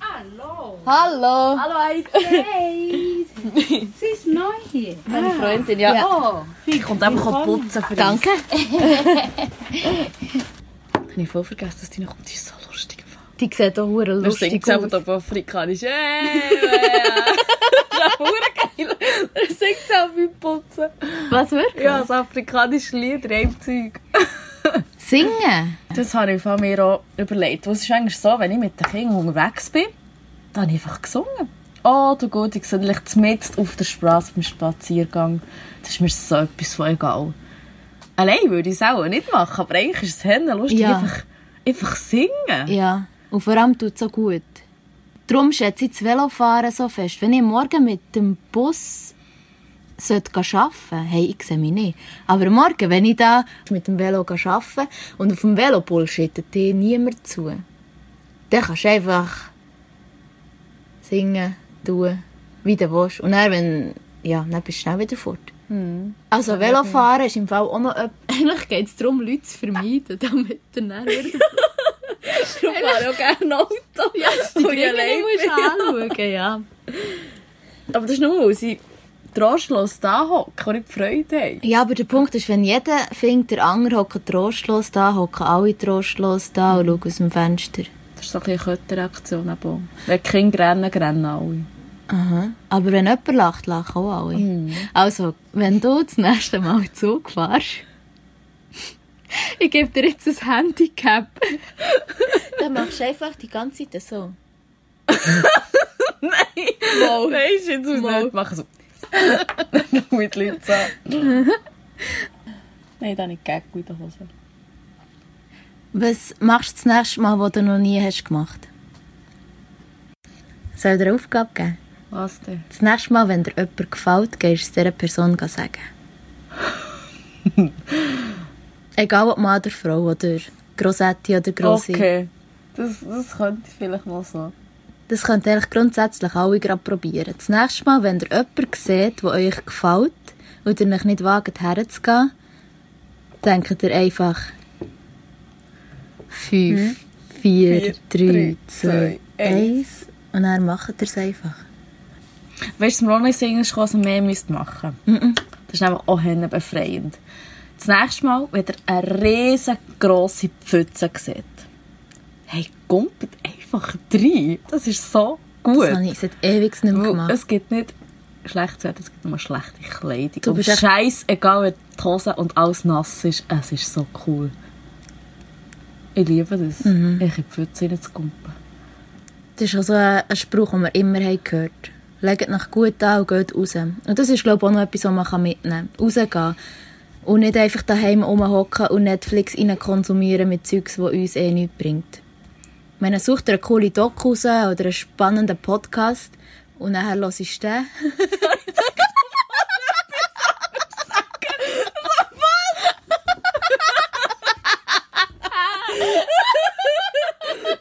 Hallo. Hallo. Hallo, Hey. Sie ist neu hier. Meine Freundin, ja. Ja. Oh, Ich kommt einfach putzen für Danke. Ich voll vergessen, dass die noch kommt. Die ist so. Die sieht auch hure lustig aus. auf Afrikanisch. Hey. Das ist auch geil. Er singt selber beim Putzen. Was wirklich? Ja, das afrikanische Lied, Reimzeug. Singen? Das habe ich von mir auch überlegt. Es ist eigentlich so, wenn ich mit den Kindern unterwegs bin, dann habe ich einfach gesungen. Oh, du gut, ich sehe dich mitten auf der Straße beim Spaziergang. Das ist mir so etwas von egal. Allein würde ich es auch nicht machen, aber eigentlich ist es lustig, Ja. einfach, einfach singen. Ja, und vor allem tut es so gut. Darum schätze ich das Velofahren so fest. Wenn ich morgen mit dem Bus sollte arbeiten sollte, hey, ich sehe mich nicht. Aber morgen, wenn ich da mit dem Velo arbeite und auf dem Velo bullshittet dir niemand zu, dann kannst du einfach singen, tun, wie du willst. Und dann, wenn, ja, dann bist du schnell wieder fort. Also Velofahren ist im Fall auch noch... Eigentlich geht es darum, Leute zu vermeiden, damit du dann wieder Ich fahre auch gerne Auto. Ja, dass die Dinge musst anschauen, ja. Aber das ist nur, weil sie trostlos da hocken und nicht Freude haben. Ja, aber der Punkt ist, wenn jeder findet, der andere hockt trostlos da, hocken alle trostlos da und schauen aus dem Fenster. Das ist so ein eine Kettenreaktion. aber Wenn Kinder rennen, rennen alle. Aha. Aber wenn jemand lacht, lachen auch alle. Also, wenn du das nächste Mal Zug fährst, ich gebe dir jetzt ein Handicap. Dann machst du einfach die ganze Zeit so. Wow. Weisst du, jetzt Mal. nicht machen so. Mit Leuten so. Nein, da nicht Gag in der Hose. Was machst du das nächste Mal, was du noch nie hast gemacht? Soll ich dir eine Aufgabe geben? Was denn? Das nächste Mal, wenn dir jemand gefällt, gehst du es dieser Person sagen. Egal ob Mann oder Frau oder Grossetti oder Grossi. Okay. Das, das könnte ich vielleicht mal so. Das könnt ihr eigentlich grundsätzlich alle gerade probieren. Das nächste Mal, wenn ihr jemanden seht, der euch gefällt und ihr euch nicht wagt, herzugehen, denkt ihr einfach 5, 4, 3, 2, 1 und dann macht ihr es einfach. Weißt du, nicht singen ist, was ihr mehr müsst machen Das ist nämlich auch befreiend. Das nächste Mal, wenn ihr eine riesengroße Pfütze seht, hey, kumpelt einfach rein. Das ist so gut. Das habe ich seit ewig nicht mehr gemacht. Es gibt nicht schlechtes Wetter, es gibt nur schlechte Kleidung. Du und bist echt- scheiß, egal wenn die Hose und alles nass ist, es ist so cool. Ich liebe das. Mhm. Ich in die Pfütze reinzukumpen. Das ist auch so ein, Spruch, den wir immer haben gehört haben. Legt nach gut an und geht raus. Und das ist, glaube ich, auch noch etwas, was man mitnehmen kann. Rausgehen. Und nicht einfach daheim rumhocken und Netflix rein konsumieren mit Zeugs, das uns eh nichts bringt. Ich meine, sucht eine coole Doku raus oder einen spannenden Podcast und nachher hörst du den.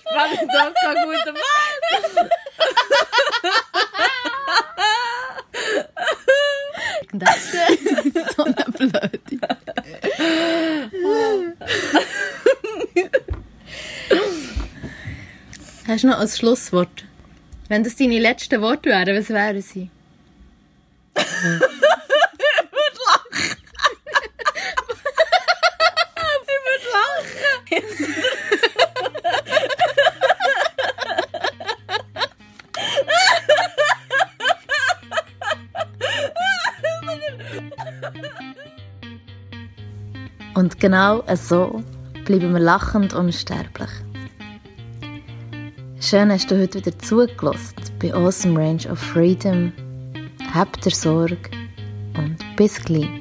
Spannend, danke, guten Mann! Und das ist so eine Blöde. Hast du noch ein Schlusswort? Wenn das deine letzten Worte wären, was wären sie? genau so bleiben wir lachend unsterblich. Schön hast du heute wieder zugelassen bei Awesome Range of Freedom. habt ihr Sorge und bis gleich.